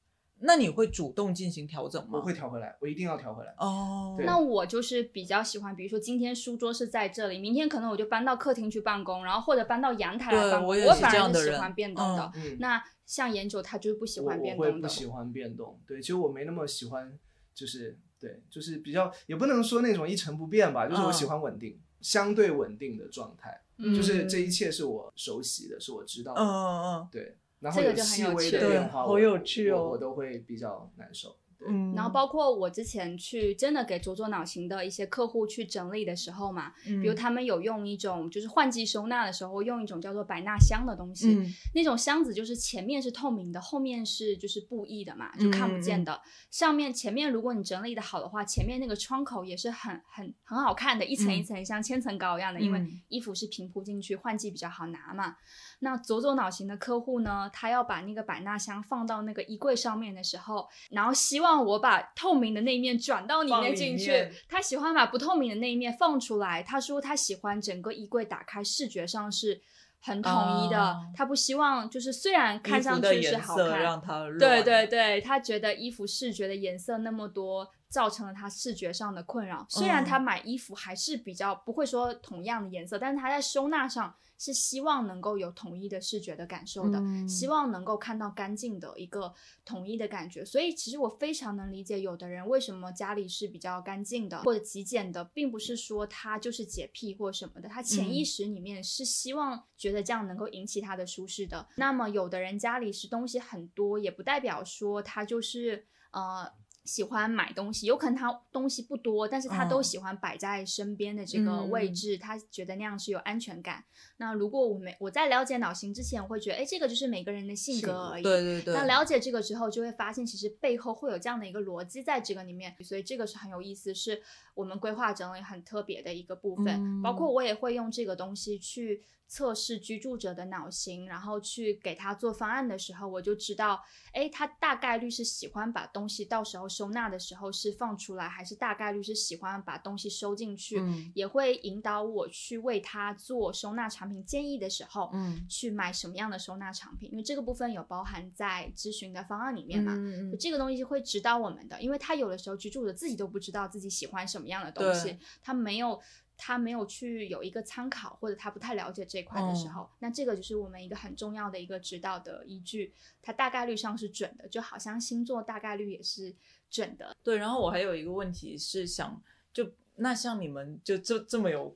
Speaker 6: 那你会主动进行调整吗？
Speaker 1: 我会调回来，我一定要调回来。
Speaker 6: 哦，
Speaker 1: 对
Speaker 5: 那我就是比较喜欢，比如说今天书桌是在这里，明天可能我就搬到客厅去办公，然后或者搬到阳台来办公。
Speaker 6: 我也是
Speaker 5: 反
Speaker 6: 这样的人
Speaker 5: 而是喜欢变动的。
Speaker 1: 嗯，
Speaker 5: 那像研九他就是不喜欢变
Speaker 1: 我会
Speaker 5: 动的。
Speaker 1: 不喜欢变动，对，其实我没那么喜欢，就是对，就是比较也不能说那种一成不变吧，就是我喜欢稳定，相对稳定的状态，
Speaker 5: 嗯
Speaker 1: 就是这一切是我熟悉的，是我知道的，
Speaker 6: 嗯嗯嗯
Speaker 1: 对，然后
Speaker 5: 这个就很
Speaker 1: 细微的变化，
Speaker 6: 好有趣哦
Speaker 1: 我我都会比较难受。对，
Speaker 6: 嗯，
Speaker 5: 然后包括我之前去真的给左左脑型的一些客户去整理的时候嘛，
Speaker 6: 嗯
Speaker 5: 比如他们有用一种就是换季收纳的时候用一种叫做百纳箱的东西，
Speaker 6: 嗯。
Speaker 5: 那种箱子就是前面是透明的，后面是就是布艺的嘛，就看不见的。上面前面如果你整理的好的话，前面那个窗口也是很很很好看的，一层一层像千层糕一样的，因为
Speaker 6: 嗯。
Speaker 5: 衣服是平铺进去，换季比较好拿嘛。那左左脑型的客户呢，他要把那个百纳箱放到那个衣柜上面的时候，然后希望我把透明的那一面转到里面进去，他喜欢把不透明的那一面放出来。他说他喜欢整个衣柜打开，视觉上是很统一的。
Speaker 6: 哦
Speaker 5: 他不希望就是虽然看上去是好看，
Speaker 6: 让它
Speaker 5: 对对对，他觉得衣服视觉的颜色那么多，造成了他视觉上的困扰。虽然
Speaker 6: 嗯
Speaker 5: 他买衣服还是比较不会说同样的颜色，但是他在收纳上是希望能够有统一的视觉的感受的，
Speaker 6: 嗯
Speaker 5: 希望能够看到干净的一个统一的感觉。所以其实我非常能理解有的人为什么家里是比较干净的或者极简的，并不是说他就是洁癖或什么的，他潜意
Speaker 6: 嗯
Speaker 5: 识里面是希望觉得这样能够引起他的舒适的。那么有的人家里是东西很多，也不代表说他就是呃。喜欢买东西，有可能他东西不多，但是他都
Speaker 6: 嗯
Speaker 5: 喜欢摆在身边的这个位
Speaker 6: 嗯
Speaker 5: 置，他觉得那样是有安全感。那如果我没我在了解脑型之前，我会觉得，哎，这个就是每个人的性
Speaker 1: 格
Speaker 5: 而已。
Speaker 6: 对对对，
Speaker 5: 那了解这个之后，就会发现其实背后会有这样的一个逻辑在这个里面，所以这个是很有意思，是我们规划整理很特别的一个部分。
Speaker 6: 嗯
Speaker 5: 包括我也会用这个东西去测试居住者的脑型，然后去给他做方案的时候，我就知道，哎，他大概率是喜欢把东西到时候收纳的时候是放出来，还是大概率是喜欢把东西收进去，
Speaker 6: 嗯。
Speaker 5: 也会引导我去为他做收纳产品建议的时候，
Speaker 6: 嗯。
Speaker 5: 去买什么样的收纳产品，因为这个部分有包含在咨询的方案里面嘛。
Speaker 6: 嗯嗯
Speaker 5: 这个东西会指导我们的，因为他有的时候居住者自己都不知道自己喜欢什么样的东西，他没有他没有去有一个参考，或者他不太了解这块的时候，那这个就是我们一个很重要的一个指导的依据，它大概率上是准的，就好像星座大概率也是准的。
Speaker 6: 对，然后我还有一个问题是想，就那像你们就这这么有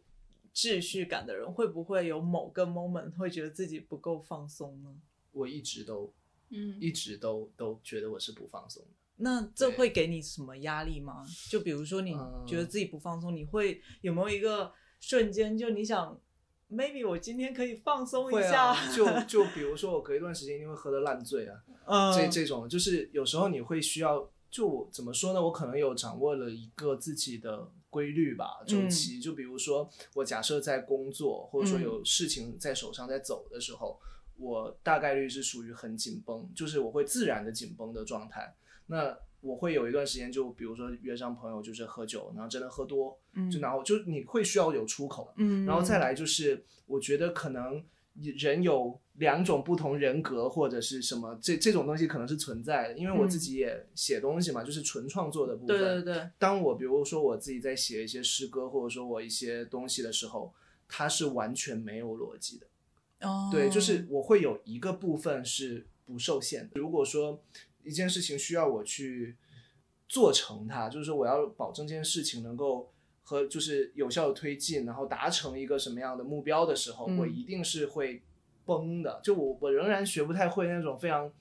Speaker 6: 秩序感的人，会不会有某个 moment 会觉得自己不够放松呢？
Speaker 1: 我一直都
Speaker 5: 嗯，
Speaker 1: 一直都都觉得我是不放松的。
Speaker 6: 那这会给你什么压力吗？就比如说你
Speaker 1: 嗯
Speaker 6: 觉得自己不放松，你会有没有一个瞬间，就你想，maybe 我今天可以放松一下，
Speaker 1: 啊，就就比如说我隔一段时间一定会喝得烂醉啊，[LAUGHS]
Speaker 6: 嗯，
Speaker 1: 这这种就是有时候你会需要，就我怎么说呢？我可能有掌握了一个自己的规律吧，周期。就比如说我假设在工作，或者说
Speaker 6: 嗯
Speaker 1: 有事情在手上在走的时候，我大概率是属于很紧绷，就是我会自然的紧绷的状态。那我会有一段时间，就比如说约上朋友就是喝酒，然后真的喝多，
Speaker 6: 嗯
Speaker 1: 就然后就你会需要有出口，
Speaker 6: 嗯，
Speaker 1: 然后再来就是，我觉得可能人有两种不同人格或者是什么，这这种东西可能是存在的。因为我自己也写东西嘛，就是纯创作的部分。
Speaker 6: 对对对，
Speaker 1: 当我比如说我自己在写一些诗歌，或者说我一些东西的时候，它是完全没有逻辑的。
Speaker 6: 哦，
Speaker 1: 对，就是我会有一个部分是不受限的。如果说一件事情需要我去做成它，就是说我要保证这件事情能够和就是有效的推进，然后达成一个什么样的目标的时候，
Speaker 6: 嗯
Speaker 1: 我一定是会崩的。就我我仍然学不太会那种非常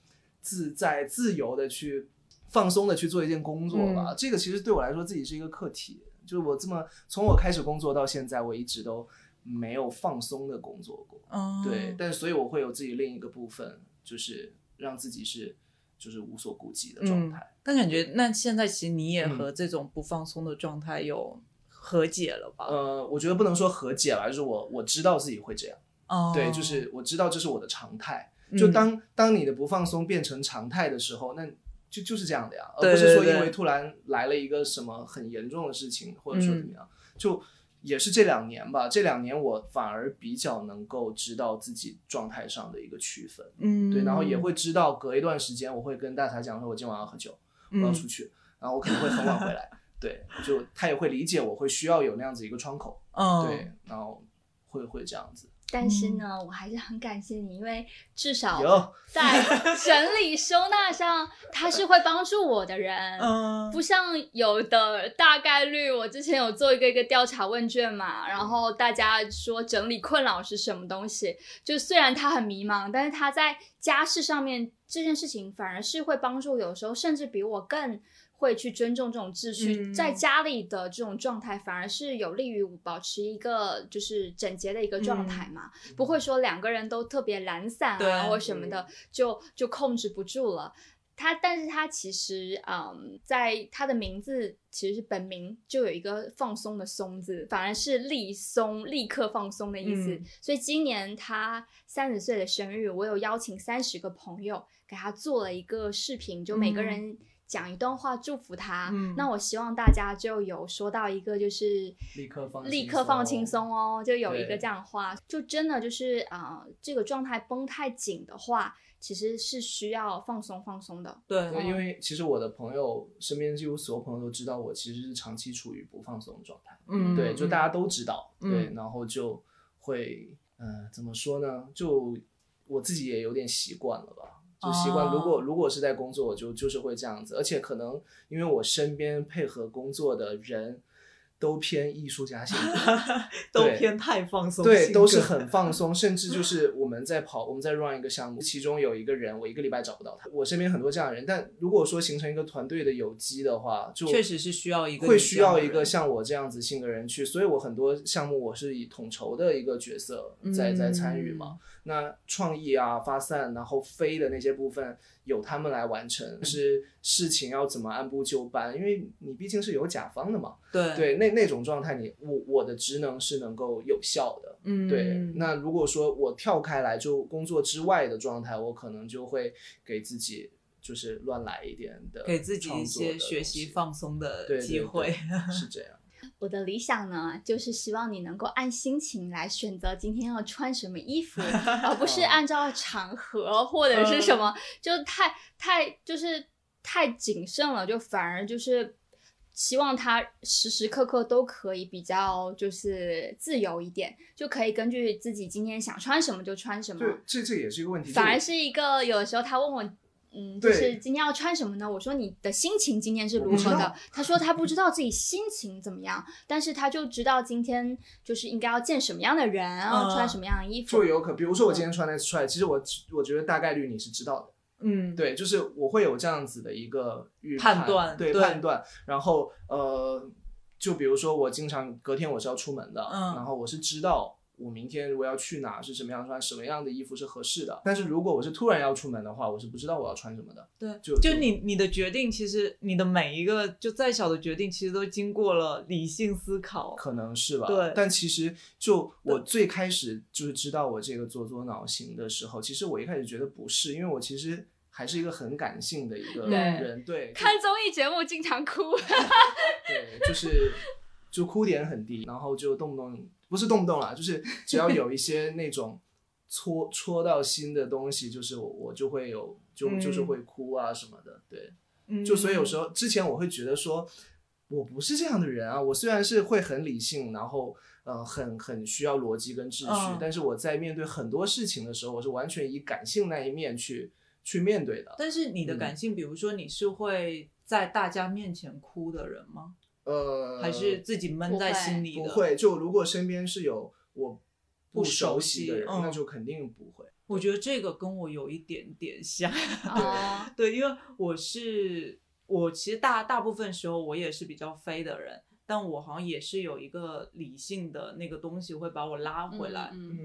Speaker 1: 自在自由的去放松的去做一件工作吧。
Speaker 6: 嗯
Speaker 1: 这个其实对我来说自己是一个课题。就是我这么从我开始工作到现在，我一直都没有放松的工作过。
Speaker 6: 嗯，
Speaker 1: 对，但所以我会有自己另一个部分，就是让自己是就是无所顾忌的状态。
Speaker 6: 但感觉那现在其实你也
Speaker 1: 嗯。
Speaker 6: 和这种不放松的状态有和解了吧？
Speaker 1: 呃，我觉得不能说和解了，就是我我知道自己会这样，
Speaker 6: 哦，
Speaker 1: 对，就是我知道这是我的常态。
Speaker 6: 嗯。
Speaker 1: 就当当你的不放松变成常态的时候，那就就是这样的呀，而不是说因为突然来了一个什么很严重的事情，或者说
Speaker 6: 嗯。
Speaker 1: 怎么样，就也是这两年吧。这两年我反而比较能够知道自己状态上的一个区分，
Speaker 6: 嗯，
Speaker 1: 对，然后也会知道隔一段时间我会跟大才讲说，我今晚要喝酒，我要
Speaker 6: 嗯
Speaker 1: 出去，然后我可能会很晚回来，[LAUGHS] 对，就他也会理解我会需要有那样子一个窗口，
Speaker 6: 嗯，
Speaker 1: 对，然后会会这样子。
Speaker 5: 但是呢，我还是很感谢你，因为至少，在整理收纳上，他是会帮助我的人。[LAUGHS]
Speaker 6: 嗯，
Speaker 5: 不像有的大概率，我之前有做一个一个调查问卷嘛，然后大家说整理困扰是什么东西，就虽然他很迷茫，但是他在家事上面这件事情反而是会帮助，有时候甚至比我更会去尊重这种秩序，
Speaker 6: 嗯
Speaker 5: 在家里的这种状态反而是有利于保持一个就是整洁的一个状态嘛，不会说两个人都特别懒散啊或什么的，就就控制不住了。他，但是他其实，嗯，在他的名字其实是本名就有一个放松的松字，反而是立松，立刻放松的意思。
Speaker 6: 嗯
Speaker 5: 所以今年他三十岁的生日，我有邀请三十个朋友给他做了一个视频，就每个人讲一段话祝福他。
Speaker 6: 嗯
Speaker 5: 那我希望大家就有说到一个就是
Speaker 1: 立刻放
Speaker 5: 立
Speaker 1: 轻
Speaker 5: 刻放轻
Speaker 1: 松
Speaker 5: 松哦，就有一个这样的话，就真的就是啊、呃这个状态绷太紧的话，其实是需要放松放松的。
Speaker 6: 对
Speaker 1: 对，因为其实我的朋友身边几乎所有朋友都知道我其实是长期处于不放松的状态，
Speaker 6: 嗯，
Speaker 1: 对，就大家都知道，
Speaker 6: 嗯
Speaker 1: 对，然后就会，呃，怎么说呢？就我自己也有点习惯了吧，就习惯。
Speaker 6: 哦
Speaker 1: 如果如果是在工作，我就就是会这样子，而且可能因为我身边配合工作的人都偏艺术家性格，
Speaker 6: 都偏太放松，
Speaker 1: 对，都是很放松，[LAUGHS] 甚至就是我们在跑，我们在 run 一个项目，其中有一个人，我一个礼拜找不到他。我身边很多这样的人，但如果说形成一个团队的有机的话，就
Speaker 6: 确实是需要一个
Speaker 1: 会需要一个像我这样子性格人去，所以我很多项目我是以统筹的一个角色在在参与嘛。那创意啊、发散，然后飞的那些部分由他们来完成，就是事情要怎么按部就班，因为你毕竟是有甲方的嘛。
Speaker 6: 对
Speaker 1: 对，那那种状态你，我我的职能是能够有效的。
Speaker 6: 嗯，
Speaker 1: 对，那如果说我跳开来就工作之外的状态，我可能就会给自己就是乱来一点的，
Speaker 6: 给自己一些学习放松的机会，
Speaker 1: 是这样。
Speaker 5: 我的理想呢，就是希望你能够按心情来选择今天要穿什么衣服，而不是按照场合或者是什么，就太太就是太谨慎了，就反而就是希望他时时刻刻都可以比较就是自由一点，就可以根据自己今天想穿什么就穿什么。
Speaker 1: 这这也是一个问题。
Speaker 5: 反而是一个有的时候他问我。嗯，就是今天要穿什么呢？我说你的心情今天是如何的？他说他不知道自己心情怎么样，但是他就知道今天就是应该要见什么样的人，然后穿什么样的衣服。
Speaker 1: 就有可，比如说我今天穿的出来，其实我我觉得大概率你是知道的。
Speaker 6: 嗯，
Speaker 1: 对，就是我会有这样子的一个预
Speaker 6: 判断，
Speaker 1: 对判断。然后呃，就比如说我经常隔天我是要出门的，
Speaker 6: 嗯，
Speaker 1: 然后我是知道。我明天如果要去哪，是什么样穿什么样的衣服是合适的？但是如果我是突然要出门的话，我是不知道我要穿什么的。
Speaker 6: 对，
Speaker 1: 就
Speaker 6: 就你你的决定，其实你的每一个就再小的决定，其实都经过了理性思考，
Speaker 1: 可能是吧？
Speaker 6: 对。
Speaker 1: 但其实就我最开始就是知道我这个做作脑型的时候，其实我一开始觉得不是，因为我其实还是一个很感性的一个人。对。
Speaker 5: 看综艺节目经常哭。[LAUGHS]
Speaker 1: 对，就是就哭点很低，然后就动不动。不是动不动啦，就是只要有一些那种戳戳到心的东西，就是我我就会有就就是会哭啊什么的，对，就所以有时候之前我会觉得说我不是这样的人啊，我虽然是会很理性，然后呃很很需要逻辑跟秩序，但是我在面对很多事情的时候，我是完全以感性那一面去去面对的。
Speaker 6: 但是你的感性，比如说你是会在大家面前哭的人吗？
Speaker 1: 呃，
Speaker 6: 还是自己闷在心里
Speaker 1: 的。不会，就如果身边是有我
Speaker 6: 不
Speaker 1: 熟
Speaker 6: 悉
Speaker 1: 的人，那就肯定不会。
Speaker 6: 我觉得这个跟我有一点点像。[LAUGHS] 对，因为我是我其实大大部分时候我也是比较飞的人，但我好像也是有一个理性的那个东西会把我拉回来。
Speaker 1: 嗯，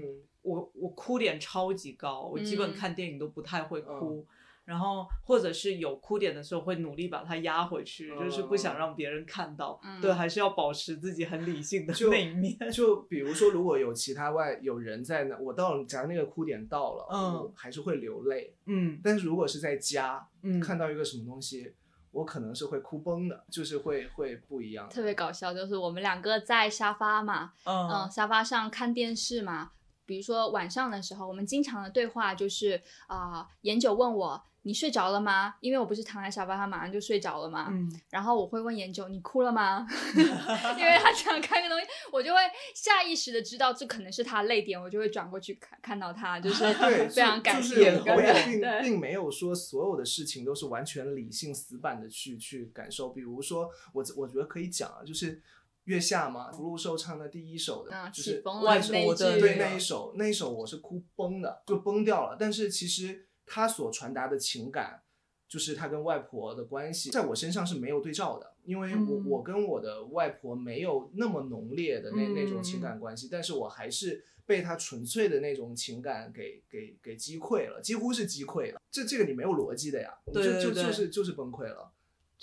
Speaker 6: 我我哭点超级高，我基本看电影都不太会哭。然后，或者是有哭点的时候，会努力把它压回去，就是不想让别人看到。对，还是要保持自己很理性的那一面。
Speaker 1: 就比如说，如果有其他外有人在那，我到假如那个哭点到了，嗯，还是会流泪。
Speaker 6: 嗯，
Speaker 1: 但是如果是在家，嗯，看到一个什么东西，我可能是会哭崩的，就是会会不一样。
Speaker 5: 特别搞笑，就是我们两个在沙发嘛，嗯，沙发上看电视嘛。比如说晚上的时候，我们经常的对话就是啊，研九问我。你睡着了吗？因为我不是躺在沙发上马上就睡着了嘛。
Speaker 6: 嗯。
Speaker 5: 然后我会问研究，你哭了吗？[LAUGHS] 因为他想看个东西，我就会下意识的知道这可能是他泪点，我就会转过去看，看到他 [LAUGHS] 就是非常感谢。
Speaker 1: 我也并并没有说所有的事情都是完全理性死板的去去感受。比如说，我我觉得可以讲啊，就是月下嘛，福禄寿唱的第一首的，就是
Speaker 5: 外
Speaker 1: 婆的对那一首，那一首我是哭崩的，就崩掉了。但是其实。他所传达的情感，就是他跟外婆的关系，在我身上是没有对照的，因为我我跟我的外婆没有那么浓烈的那那种情感关系，但是我还是被他纯粹的那种情感给给给击溃了，几乎是击溃了。这这个你没有逻辑的呀，就就就是就是崩溃了。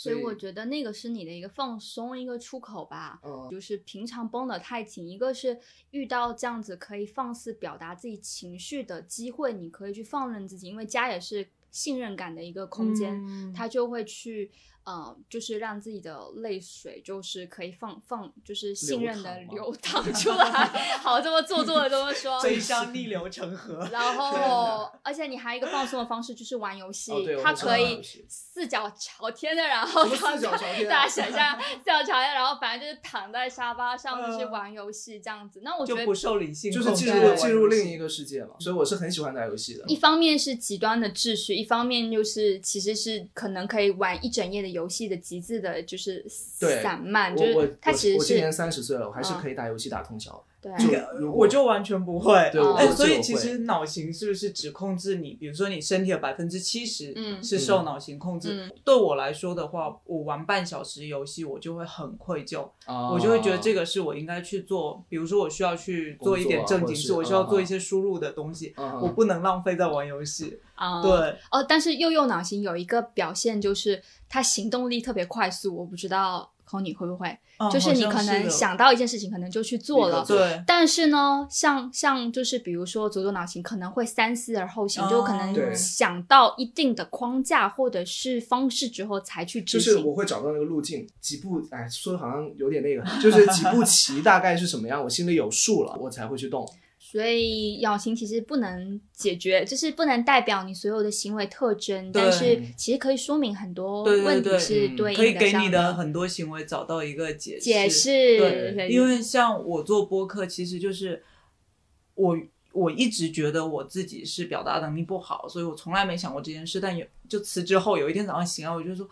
Speaker 5: 所以我觉得那个是你的一个放松，一个出口吧。
Speaker 1: 嗯，
Speaker 5: 就是平常绷得太紧，一个是遇到这样子可以放肆表达自己情绪的机会，你可以去放任自己，因为家也是信任感的一个空间，他就会去。嗯，就是让自己的泪水就是可以放放，就是信任的流淌出来。[LAUGHS] 好，这么做作的这么说，
Speaker 6: 悲伤逆流成河。[LAUGHS]
Speaker 5: 然后，[LAUGHS] 而且你还有一个放松的方式，就是玩游戏。它可以四脚朝天的，然后
Speaker 1: 四脚朝天，
Speaker 5: 大家想象四脚朝天，然后反正就是躺在沙发上就是玩游戏这样子。那我觉得
Speaker 6: 不受理性，
Speaker 1: 就是进入进入另一个世界嘛。所以我是很喜欢打游戏的。
Speaker 5: 一方面是极端的秩序，一方面就是其实是可能可以玩一整夜的游。戏的极致的就是散漫，就是他其实是。
Speaker 1: 我今年三十岁了，我还是可以打游戏打通宵。
Speaker 5: 对，
Speaker 6: 我就完全不会。
Speaker 1: 对，
Speaker 6: 所以其实脑型是不是只控制你？比如说你身体的百分之七十
Speaker 5: 嗯
Speaker 6: 是受脑型控制。
Speaker 5: 嗯
Speaker 6: 对我来说的话，我玩半小时游戏，我就会很愧疚，
Speaker 1: 啊
Speaker 6: 我就会觉得这个是我应该去做。比如说我需要去做一点正经事，我需要做一些输入的东西，
Speaker 1: 嗯
Speaker 6: 我不能浪费在玩游戏。
Speaker 5: 啊，
Speaker 6: 对，
Speaker 5: 哦，但是右右脑型有一个表现就是他行动力特别快速，我不知道空你会不会，
Speaker 6: 嗯
Speaker 5: 就是你可能想到一件事情，可能就去做了
Speaker 6: 对
Speaker 5: 但是呢，像像就是比如说左左脑型可能会三思而后行，
Speaker 6: 哦
Speaker 5: 就可能想到一定的框架或者是方式之后才去
Speaker 1: 就是。我会找到那个路径，几步，哎，说的好像有点那个，就是几步棋大概是什么样，我心里有数了，我才会去动。
Speaker 5: 所以咬型其实不能解决，就是不能代表你所有的行为特征，但是其实可以说明很多问题是
Speaker 1: 嗯
Speaker 5: 对应
Speaker 6: 可以给你的很多行为找到一个解释。
Speaker 5: 解释。
Speaker 6: 对，
Speaker 5: 对
Speaker 6: 因为像我做播客，其实就是我我一直觉得我自己是表达能力不好，所以我从来没想过这件事。但有就辞职后，有一天早上醒来，我就说。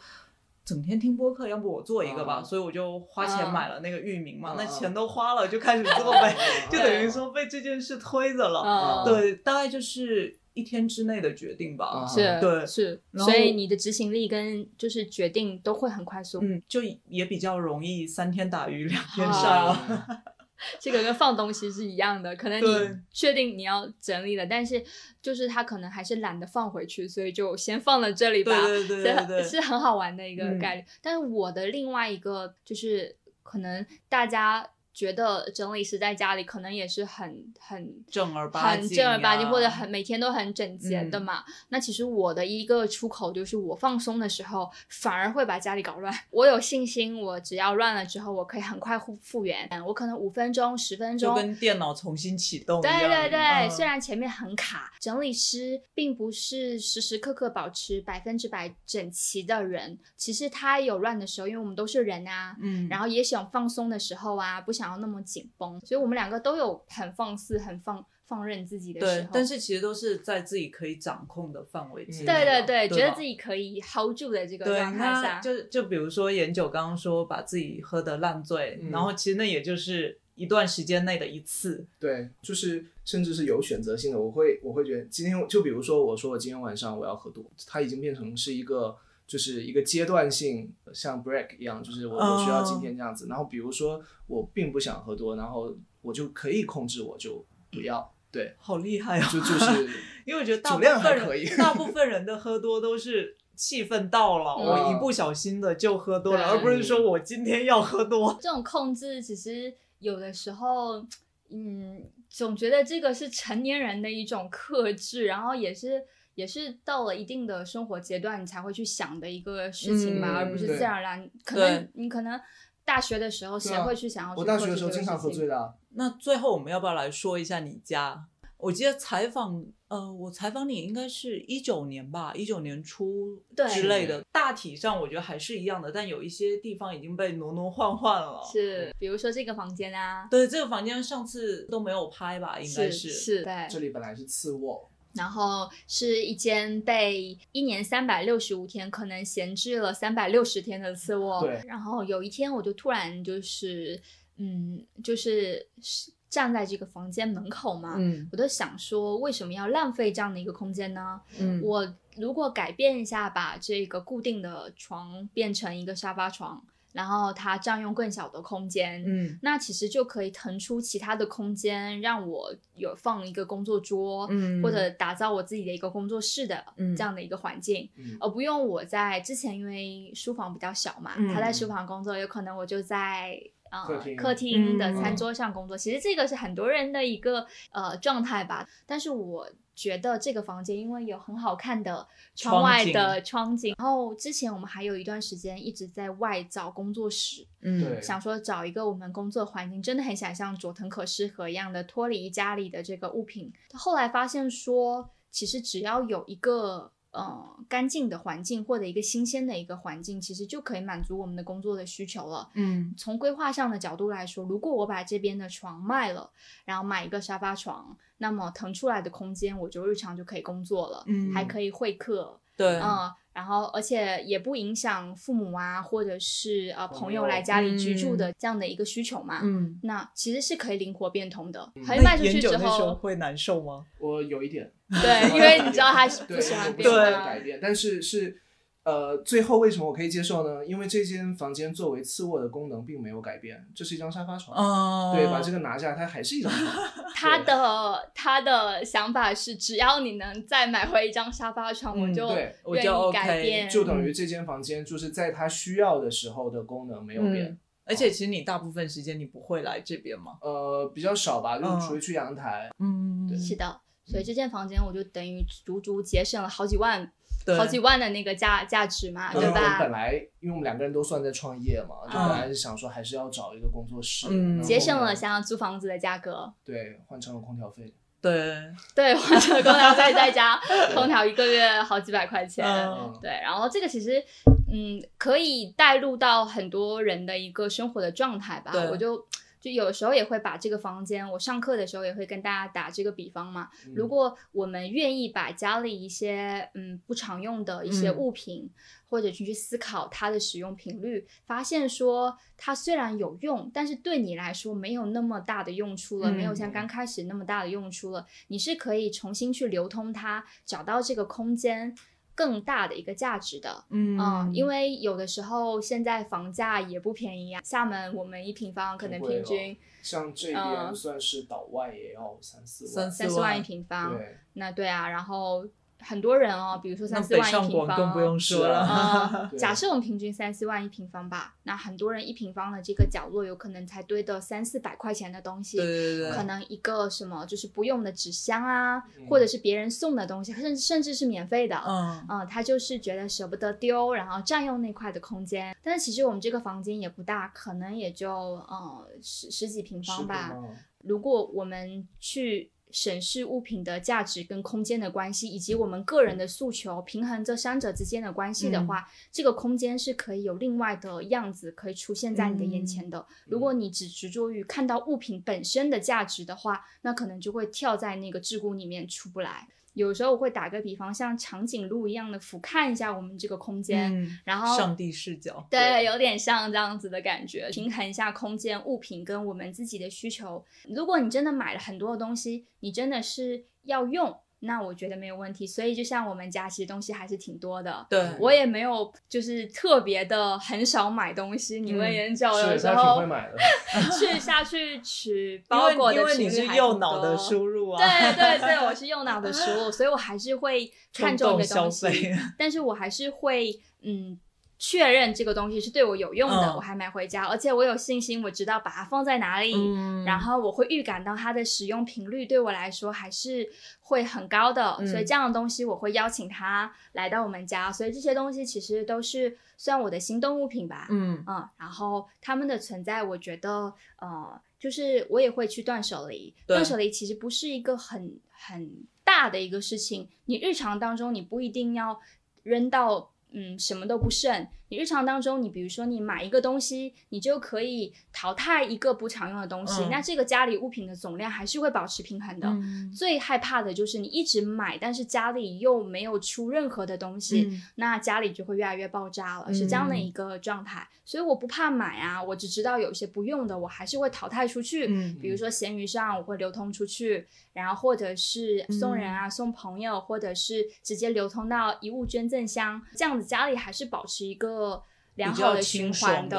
Speaker 6: 整天听播客，要不我做一个吧，
Speaker 1: 啊
Speaker 6: 所以我就花钱
Speaker 5: 啊
Speaker 6: 买了那个域名嘛，
Speaker 1: 啊
Speaker 6: 那钱都花了，就开始做呗，[LAUGHS] 就等于说被这件事推着了。
Speaker 5: 嗯，
Speaker 6: 对，大概就是一天之内的决定吧。
Speaker 1: 啊
Speaker 5: 是，
Speaker 6: 对。
Speaker 5: 是，所以你的执行力跟就是决定都会很快速。
Speaker 6: 嗯，就也比较容易三天打鱼两天
Speaker 5: 啊。
Speaker 6: 晒了。
Speaker 1: 啊
Speaker 5: 这个跟放东西是一样的，可能你确定你要整理了，但是就是他可能还是懒得放回去，所以就先放在这里吧。
Speaker 6: 对对对对对
Speaker 5: 是是很好玩的一个
Speaker 6: 嗯
Speaker 5: 概率。但是我的另外一个就是可能大家。觉得整理师在家里可能也是很很
Speaker 6: 正儿八经
Speaker 5: 很正儿八经，或者很每天都很整洁的
Speaker 6: 嗯
Speaker 5: 嘛。那其实我的一个出口就是，我放松的时候反而会把家里搞乱。[LAUGHS] 我有信心，我只要乱了之后，我可以很快复复原。嗯我可能五分钟、十分钟，
Speaker 6: 就跟电脑重新启动一
Speaker 5: 对
Speaker 6: 样。
Speaker 5: 对对，
Speaker 6: 嗯
Speaker 5: 虽然前面很卡，整理师并不是时时刻刻保持百分之百整齐的人。其实他有乱的时候，因为我们都是人啊，
Speaker 6: 嗯，
Speaker 5: 然后也想放松的时候啊，不想要那么紧绷，所以我们两个都有很放肆、很放放任自己的时候。，
Speaker 6: 对但是其实都是在自己可以掌控的范围之内
Speaker 1: 嗯
Speaker 5: 对
Speaker 6: 嘛。
Speaker 5: 对对，觉得自己可以 hold 住的这个
Speaker 6: 对，
Speaker 5: 状态下，
Speaker 6: 就就比如说研九刚刚说把自己喝得烂醉，
Speaker 1: 嗯
Speaker 6: 然后其实那也就是一段时间内的一次。
Speaker 1: 对，就是甚至是有选择性的，我会我会觉得今天就比如说我说我今天晚上我要喝多，它已经变成是一个就是一个阶段性，像 break 一样，就是我我需要今天这样子。然后比如说我并不想喝多，然后我就可以控制，我就不要。对，
Speaker 6: 好厉害啊！
Speaker 1: 就就是 [LAUGHS]
Speaker 6: 因为我觉得大部
Speaker 1: 酒量还
Speaker 6: 分
Speaker 1: 可以
Speaker 6: 人大部分人的喝多都是气氛到了，
Speaker 5: 嗯
Speaker 6: 我一不小心的就喝多了，而不是说我今天要喝多。
Speaker 5: 这种控制其实有的时候，嗯，总觉得这个是成年人的一种克制，然后也是也是到了一定的生活阶段，你才会去想的一个事情吧，
Speaker 6: 嗯
Speaker 5: 而不是自然而然。可能你可能大学的时候，谁会去想要去
Speaker 1: 我大学的时候经常喝醉的啊。
Speaker 6: 那最后我们要不要来说一下你家？我记得采访，呃，我采访你应该是一九年吧，一九年初
Speaker 5: 对
Speaker 6: 之类的。大体上我觉得还是一样的，但有一些地方已经被挪挪换换了。
Speaker 5: 是，比如说这个房间啊，
Speaker 6: 对，这个房间上次都没有拍吧？应该
Speaker 5: 是是，对，
Speaker 1: 这里本来是次卧，
Speaker 5: 然后是一间被一年三百六十五天可能闲置了三百六十天的次卧。
Speaker 1: 对
Speaker 5: 然后有一天我就突然就是，嗯，就是站在这个房间门口嘛，
Speaker 6: 嗯
Speaker 5: 我就想说，为什么要浪费这样的一个空间呢？
Speaker 6: 嗯
Speaker 5: 我如果改变一下，把这个固定的床变成一个沙发床，然后它占用更小的空间，
Speaker 6: 嗯。
Speaker 5: 那其实就可以腾出其他的空间，让我有放一个工作桌，
Speaker 6: 嗯。
Speaker 5: 或者打造我自己的一个工作室的
Speaker 6: 嗯。
Speaker 5: 这样的一个环境，
Speaker 1: 嗯。
Speaker 5: 而不用我在之前因为书房比较小嘛，
Speaker 6: 嗯。
Speaker 5: 他在书房工作，有可能我就在。呃，
Speaker 1: 客厅。
Speaker 5: 的
Speaker 6: 嗯。
Speaker 5: 餐桌上工作，其实这个是很多人的一个呃状态吧。但是我觉得这个房间因为有很好看的窗外的窗景，然后之前我们还有一段时间一直在外找工作室，
Speaker 6: 嗯
Speaker 5: 想说找一个我们工作环境真的很想像佐藤可士和一样的脱离家里的这个物品。后来发现说，其实只要有一个呃干净的环境或者一个新鲜的一个环境，其实就可以满足我们的工作的需求了。
Speaker 6: 嗯
Speaker 5: 从规划上的角度来说，如果我把这边的床卖了，然后买一个沙发床，那么腾出来的空间我就日常就可以工作了，
Speaker 6: 嗯
Speaker 5: 还可以会客。
Speaker 6: 对，
Speaker 5: 嗯，然后而且也不影响父母啊，或者是呃朋友来家里居住的这样的一个需求嘛。
Speaker 6: 嗯，
Speaker 5: 那其实是可以灵活变通的。
Speaker 1: 嗯
Speaker 5: 以卖出去之后，
Speaker 6: 会难受吗？
Speaker 1: 我有一点，[LAUGHS]
Speaker 5: 对，因为你知道他是不喜欢
Speaker 1: 我不喜欢
Speaker 5: 变化
Speaker 1: 改变，但是是呃，最后为什么我可以接受呢？因为这间房间作为次卧的功能并没有改变，这是一张沙发床。
Speaker 6: 嗯，
Speaker 1: 对，把这个拿下，它还是一张床。[LAUGHS]
Speaker 5: 他的他的想法是，只要你能再买回一张沙发床，
Speaker 6: 嗯
Speaker 5: 我就
Speaker 1: 对
Speaker 6: 我就
Speaker 5: 愿意
Speaker 6: OK
Speaker 5: 改变。
Speaker 1: 就等于这间房间就是在他需要的时候的功能没有变。
Speaker 6: 嗯而且其实你大部分时间你不会来这边吗？
Speaker 1: 呃，比较少吧，就除非去阳台。
Speaker 6: 嗯，
Speaker 1: 对
Speaker 5: 是的，所以这间房间我就等于足足节省了好几万、
Speaker 6: 对，
Speaker 5: 好几万的那个价价值嘛，对
Speaker 1: 而且我们本？来，因为我们两个人都算在创业嘛，就
Speaker 5: 嗯
Speaker 1: 本来是想说还是要找一个工作室，
Speaker 6: 嗯
Speaker 5: 节省了想要租房子的价格，
Speaker 1: 对换成了空调费。
Speaker 6: 对，
Speaker 5: 对，换成空调费再加 [LAUGHS] 空调一个月好几百块钱，
Speaker 6: 嗯。
Speaker 5: 对，然后这个其实，嗯，可以带入到很多人的一个生活的状态吧。我就就有时候也会把这个房间，我上课的时候也会跟大家打这个比方嘛。
Speaker 1: 嗯
Speaker 5: 如果我们愿意把家里一些嗯不常用的一些
Speaker 6: 嗯
Speaker 5: 物品，或者去思考它的使用频率，发现说它虽然有用，但是对你来说没有那么大的用处了，
Speaker 6: 嗯
Speaker 5: 没有像刚开始那么大的用处了，你是可以重新去流通它，找到这个空间。更大的一个价值的，
Speaker 6: 嗯。
Speaker 5: 嗯，因为有的时候现在房价也不便宜啊。厦门我们一平方可能平均
Speaker 1: 像这边
Speaker 5: 嗯。
Speaker 1: 算是岛外也要三四万，
Speaker 6: 三
Speaker 5: 三四万一平方，
Speaker 1: 对，
Speaker 5: 那对啊，然后很多人哦，比如说三四万一平方，
Speaker 6: 更不用说了。[LAUGHS]
Speaker 5: 啊、假设我们平均三四万一平方吧，那很多人一平方的这个角落有可能才堆的三四百块钱的东西，
Speaker 6: 对对对，
Speaker 5: 可能一个什么就是不用的纸箱啊，
Speaker 1: 嗯。
Speaker 5: 或者是别人送的东西，甚至甚至是免费的，
Speaker 6: 嗯。
Speaker 5: 嗯，他就是觉得舍不得丢，然后占用那块的空间。但是其实我们这个房间也不大，可能也就呃十十几平方吧。如果我们去审视物品的价值跟空间的关系，以及我们个人的诉求，平衡这三者之间的关系的话，这个空间是可以有另外的样子可以出现在你的眼前的。如果你只执着于看到物品本身的价值的话，那可能就会跳在那个桎梏里面出不来。有时候我会打个比方，像长颈鹿一样的俯瞰一下我们这个空间，
Speaker 6: 嗯，
Speaker 5: 然后
Speaker 6: 上帝视角，
Speaker 5: 对，有点像这样子的感觉，平衡一下空间、物品跟我们自己的需求。如果你真的买了很多的东西，你真的是要用，那我觉得没有问题。所以就像我们家其实东西还是挺多的。
Speaker 6: 对，
Speaker 5: 我也没有就是特别的很少买东西，你问
Speaker 6: 嗯
Speaker 5: 研究有时候去下去取包裹
Speaker 6: 为因为你是
Speaker 5: 的频率还挺
Speaker 6: 右脑的
Speaker 5: 多
Speaker 6: 输入啊，
Speaker 5: 对对 [LAUGHS] 对，我是右脑的输入，所以我还是会看重一个东
Speaker 6: 消费
Speaker 5: 西，但是我还是会嗯确认这个东西是对我有用的，
Speaker 6: 嗯。
Speaker 5: 我还买回家，而且我有信心，我知道把它放在哪里，
Speaker 6: 嗯。
Speaker 5: 然后我会预感到它的使用频率对我来说还是会很高的，
Speaker 6: 嗯。
Speaker 5: 所以这样的东西我会邀请它来到我们家，所以这些东西其实都是算我的行动物品吧，
Speaker 6: 嗯。
Speaker 5: 嗯，然后它们的存在，我觉得呃，就是我也会去断舍离。断舍离其实不是一个很很大的一个事情，你日常当中你不一定要扔到嗯什么都不剩。你日常当中，你比如说你买一个东西，你就可以淘汰一个不常用的东西，
Speaker 6: 嗯
Speaker 5: 那这个家里物品的总量还是会保持平衡的。
Speaker 6: 嗯
Speaker 5: 最害怕的就是你一直买，但是家里又没有出任何的东西，
Speaker 6: 嗯
Speaker 5: 那家里就会越来越爆炸了，是这样的一个状态。所以我不怕买啊，我只知道有些不用的，我还是会淘汰出去。
Speaker 6: 嗯
Speaker 5: 比如说闲鱼上我会流通出去，然后或者是送人啊、送朋友，或者是直接流通到遗物捐赠箱，这样子家里还是保持一个良好的循环
Speaker 6: 的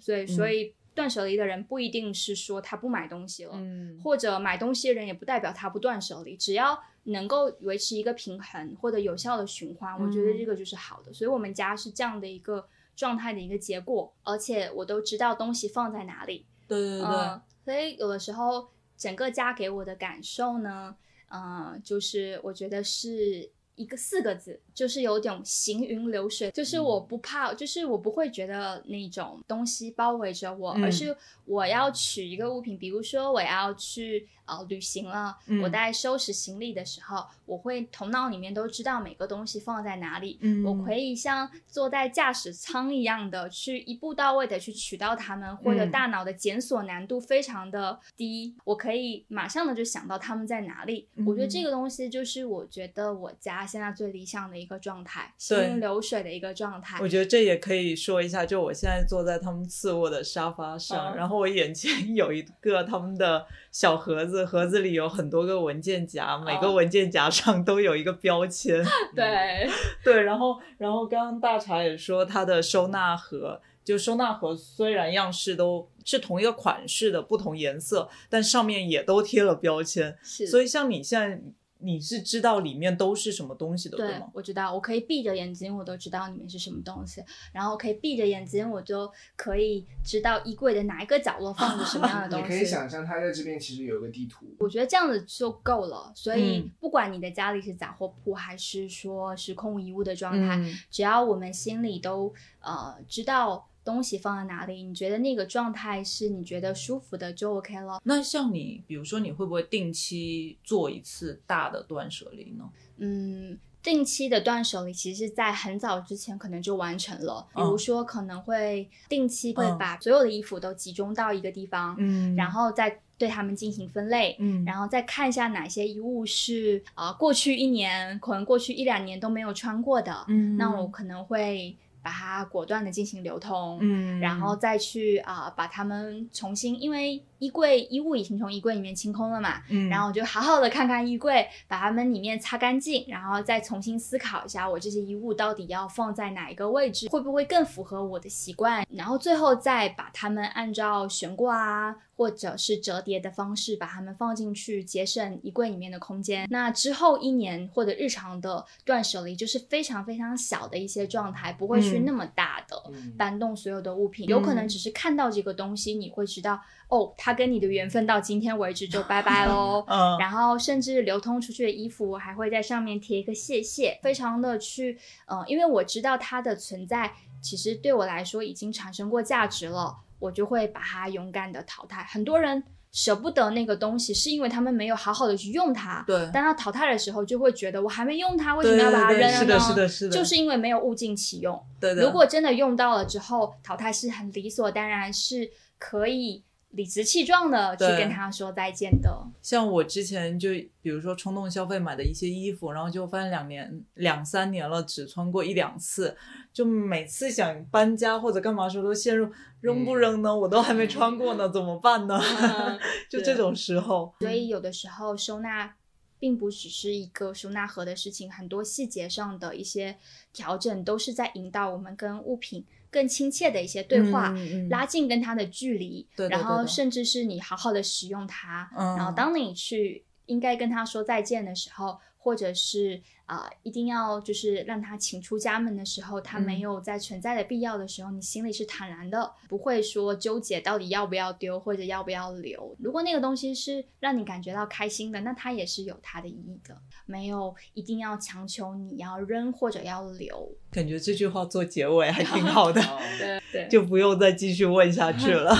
Speaker 5: 所以，
Speaker 6: 嗯
Speaker 5: 所以断舍离的人不一定是说他不买东西了，
Speaker 6: 嗯
Speaker 5: 或者买东西的人也不代表他不断舍离，只要能够维持一个平衡或者有效的循环，我觉得
Speaker 6: 嗯
Speaker 5: 这个就是好的。所以我们家是这样的一个状态的一个结果，而且我都知道东西放在哪里。
Speaker 6: 对对对
Speaker 5: 嗯，所以有的时候整个家给我的感受呢，嗯，就是我觉得是。一个四个字，就是有种行云流水，就是我不怕，就是我不会觉得那种东西包围着我，
Speaker 6: 嗯。
Speaker 5: 而是我要取一个物品，比如说我要去呃旅行了，
Speaker 6: 嗯。
Speaker 5: 我在收拾行李的时候，我会头脑里面都知道每个东西放在哪里，
Speaker 6: 嗯。
Speaker 5: 我可以像坐在驾驶舱一样的去一步到位的去取到它们，或者
Speaker 6: 嗯。
Speaker 5: 大脑的检索难度非常的低，我可以马上的就想到它们在哪里。我觉得这
Speaker 6: 嗯。
Speaker 5: 个东西就是我觉得我家现在最理想的一一个状态，行云流水的一个状态。
Speaker 6: 我觉得这也可以说一下，就我现在坐在他们次卧的沙发上，然后我眼前有一个他们的小盒子，盒子里有很多个文件夹，每个文件夹上都有一个标签。[LAUGHS]
Speaker 5: 对
Speaker 6: 对，然后然后刚刚大茶也说它的收纳盒。就收纳盒虽然样式都是同一个款式的不同颜色，但上面也都贴了标签。
Speaker 5: 是，
Speaker 6: 所以像你现在你是知道里面都是什么东西的，对吗？
Speaker 5: 我知道，我可以闭着眼睛，我都知道里面是什么东西。然后可以闭着眼睛，我就可以知道衣柜的哪一个角落放着什么样的 [LAUGHS] 东西。
Speaker 1: 你可以想象，它在这边其实有个地图。
Speaker 5: 我觉得这样子就够了。所以不管你的家里是杂货铺，还是说是空无一物的状态，只要我们心里都呃知道。东西放在哪里？你觉得那个状态是你觉得舒服的就 OK 了。
Speaker 6: 那像你，比如说你会不会定期做一次大的断舍离呢？
Speaker 5: 嗯，定期的断舍离其实在很早之前可能就完成了。比如说可能会定期会把所有的衣服都集中到一个地方，嗯，然后再对它们进行分类，嗯，然后再看一下哪些衣物是啊过去一年可能过去一两年都没有穿过的，嗯，那我可能会。把它果断的进行流通，嗯，然后再去啊，把它们重新，因为衣柜衣物已经从衣柜里面清空了嘛，嗯，然后我就好好的看看衣柜，把它们里面擦干净，然后再重新思考一下，我这些衣物到底要放在哪一个位置，会不会更符合我的习惯，然后最后再把它们按照悬挂啊。或者是折叠的方式把它们放进去，节省衣柜里面的空间。那之后一年或者日常的断舍离，就是非常非常小的一些状态，不会去那么大的搬动所有的物品。有可能只是看到这个东西，你会知道哦，它跟你的缘分到今天为止就拜拜喽。[LAUGHS] 嗯，然后甚至流通出去的衣服，我还会在上面贴一个谢谢，非常的去，嗯，因为我知道它的存在，其实对我来说已经产生过价值了。我就会把它勇敢的淘汰。很多人舍不得那个东西，是因为他们没有好好的去用它。
Speaker 6: 对。
Speaker 5: 当他淘汰的时候，就会觉得我还没用它，为什么要把它扔了呢？
Speaker 6: 是的，是的，是的。
Speaker 5: 就是因为没有物尽其用。
Speaker 6: 对
Speaker 5: 的。如果真的用到了之后，淘汰是很理所当然，是可以。理直气壮的去跟他说再见的。
Speaker 6: 像我之前就比如说冲动消费买的一些衣服，然后就发现两年两三年了只穿过一两次，就每次想搬家或者干嘛时候都陷入扔不扔呢？我都还没穿过呢，[LAUGHS] 怎么办呢？[LAUGHS] 就这种时候。
Speaker 5: 所以有的时候收纳并不只是一个收纳盒的事情，很多细节上的一些调整都是在引导我们跟物品。更亲切的一些对话，拉近跟他的距离，然后甚至是你好好的使用它，然后当你去应该跟他说再见的时候。或者是啊，一定要就是让他请出家门的时候，他没有在存在的必要的时候，你心里是坦然的，不会说纠结到底要不要丢或者要不要留。如果那个东西是让你感觉到开心的，那它也是有它的意义的，没有一定要强求你要扔或者要留。
Speaker 6: 感觉这句话做结尾还挺好的，[LAUGHS]
Speaker 5: 对 [LAUGHS] 对，
Speaker 6: 就不用再继续问下去了。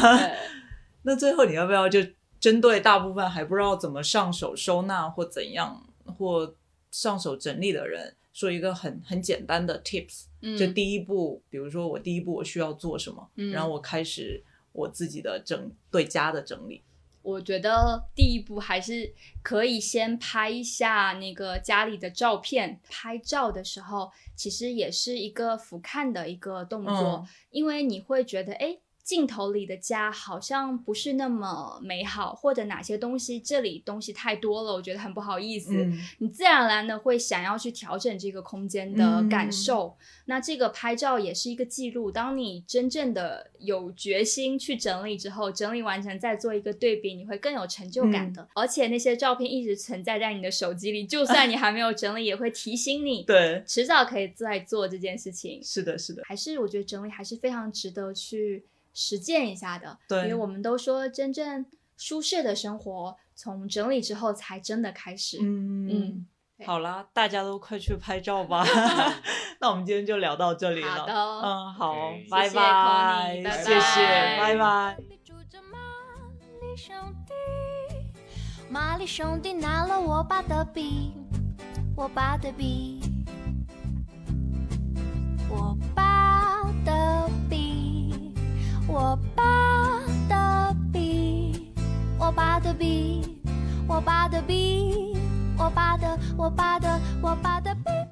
Speaker 6: [LAUGHS] 那最后你要不要就针对大部分还不知道怎么上手收纳或怎样？或上手整理的人说一个很很简单的 tips，就第一步，比如说我第一步我需要做什么，然后我开始我自己的整对家的整理。
Speaker 5: 我觉得第一步还是可以先拍一下那个家里的照片。拍照的时候其实也是一个俯瞰的一个动作，因为你会觉得哎。镜头里的家好像不是那么美好，或者哪些东西这里东西太多了，我觉得很不好意思。你自然而然的会想要去调整这个空间的感受。那这个拍照也是一个记录。当你真正的有决心去整理之后，整理完成再做一个对比，你会更有成就感的。而且那些照片一直存在在你的手机里，就算你还没有整理，也会提醒你，[LAUGHS]
Speaker 6: 对，
Speaker 5: 迟早可以再做这件事情。
Speaker 6: 是的，是的，
Speaker 5: 还是我觉得整理还是非常值得去。实践一下的，
Speaker 6: 对，
Speaker 5: 因为我们都说真正舒适的生活从整理之后才真的开始。嗯嗯，
Speaker 6: 好啦，大家都快去拍照吧。[LAUGHS] 那我们今天就聊到这里了。
Speaker 5: 好的，
Speaker 6: 嗯，好，
Speaker 5: 拜
Speaker 6: 拜，谢谢，拜拜。玛丽兄弟拿了我爸的笔，我爸的笔，我爸的笔，我爸的笔，我爸的笔，我爸的，我爸的，我爸的笔。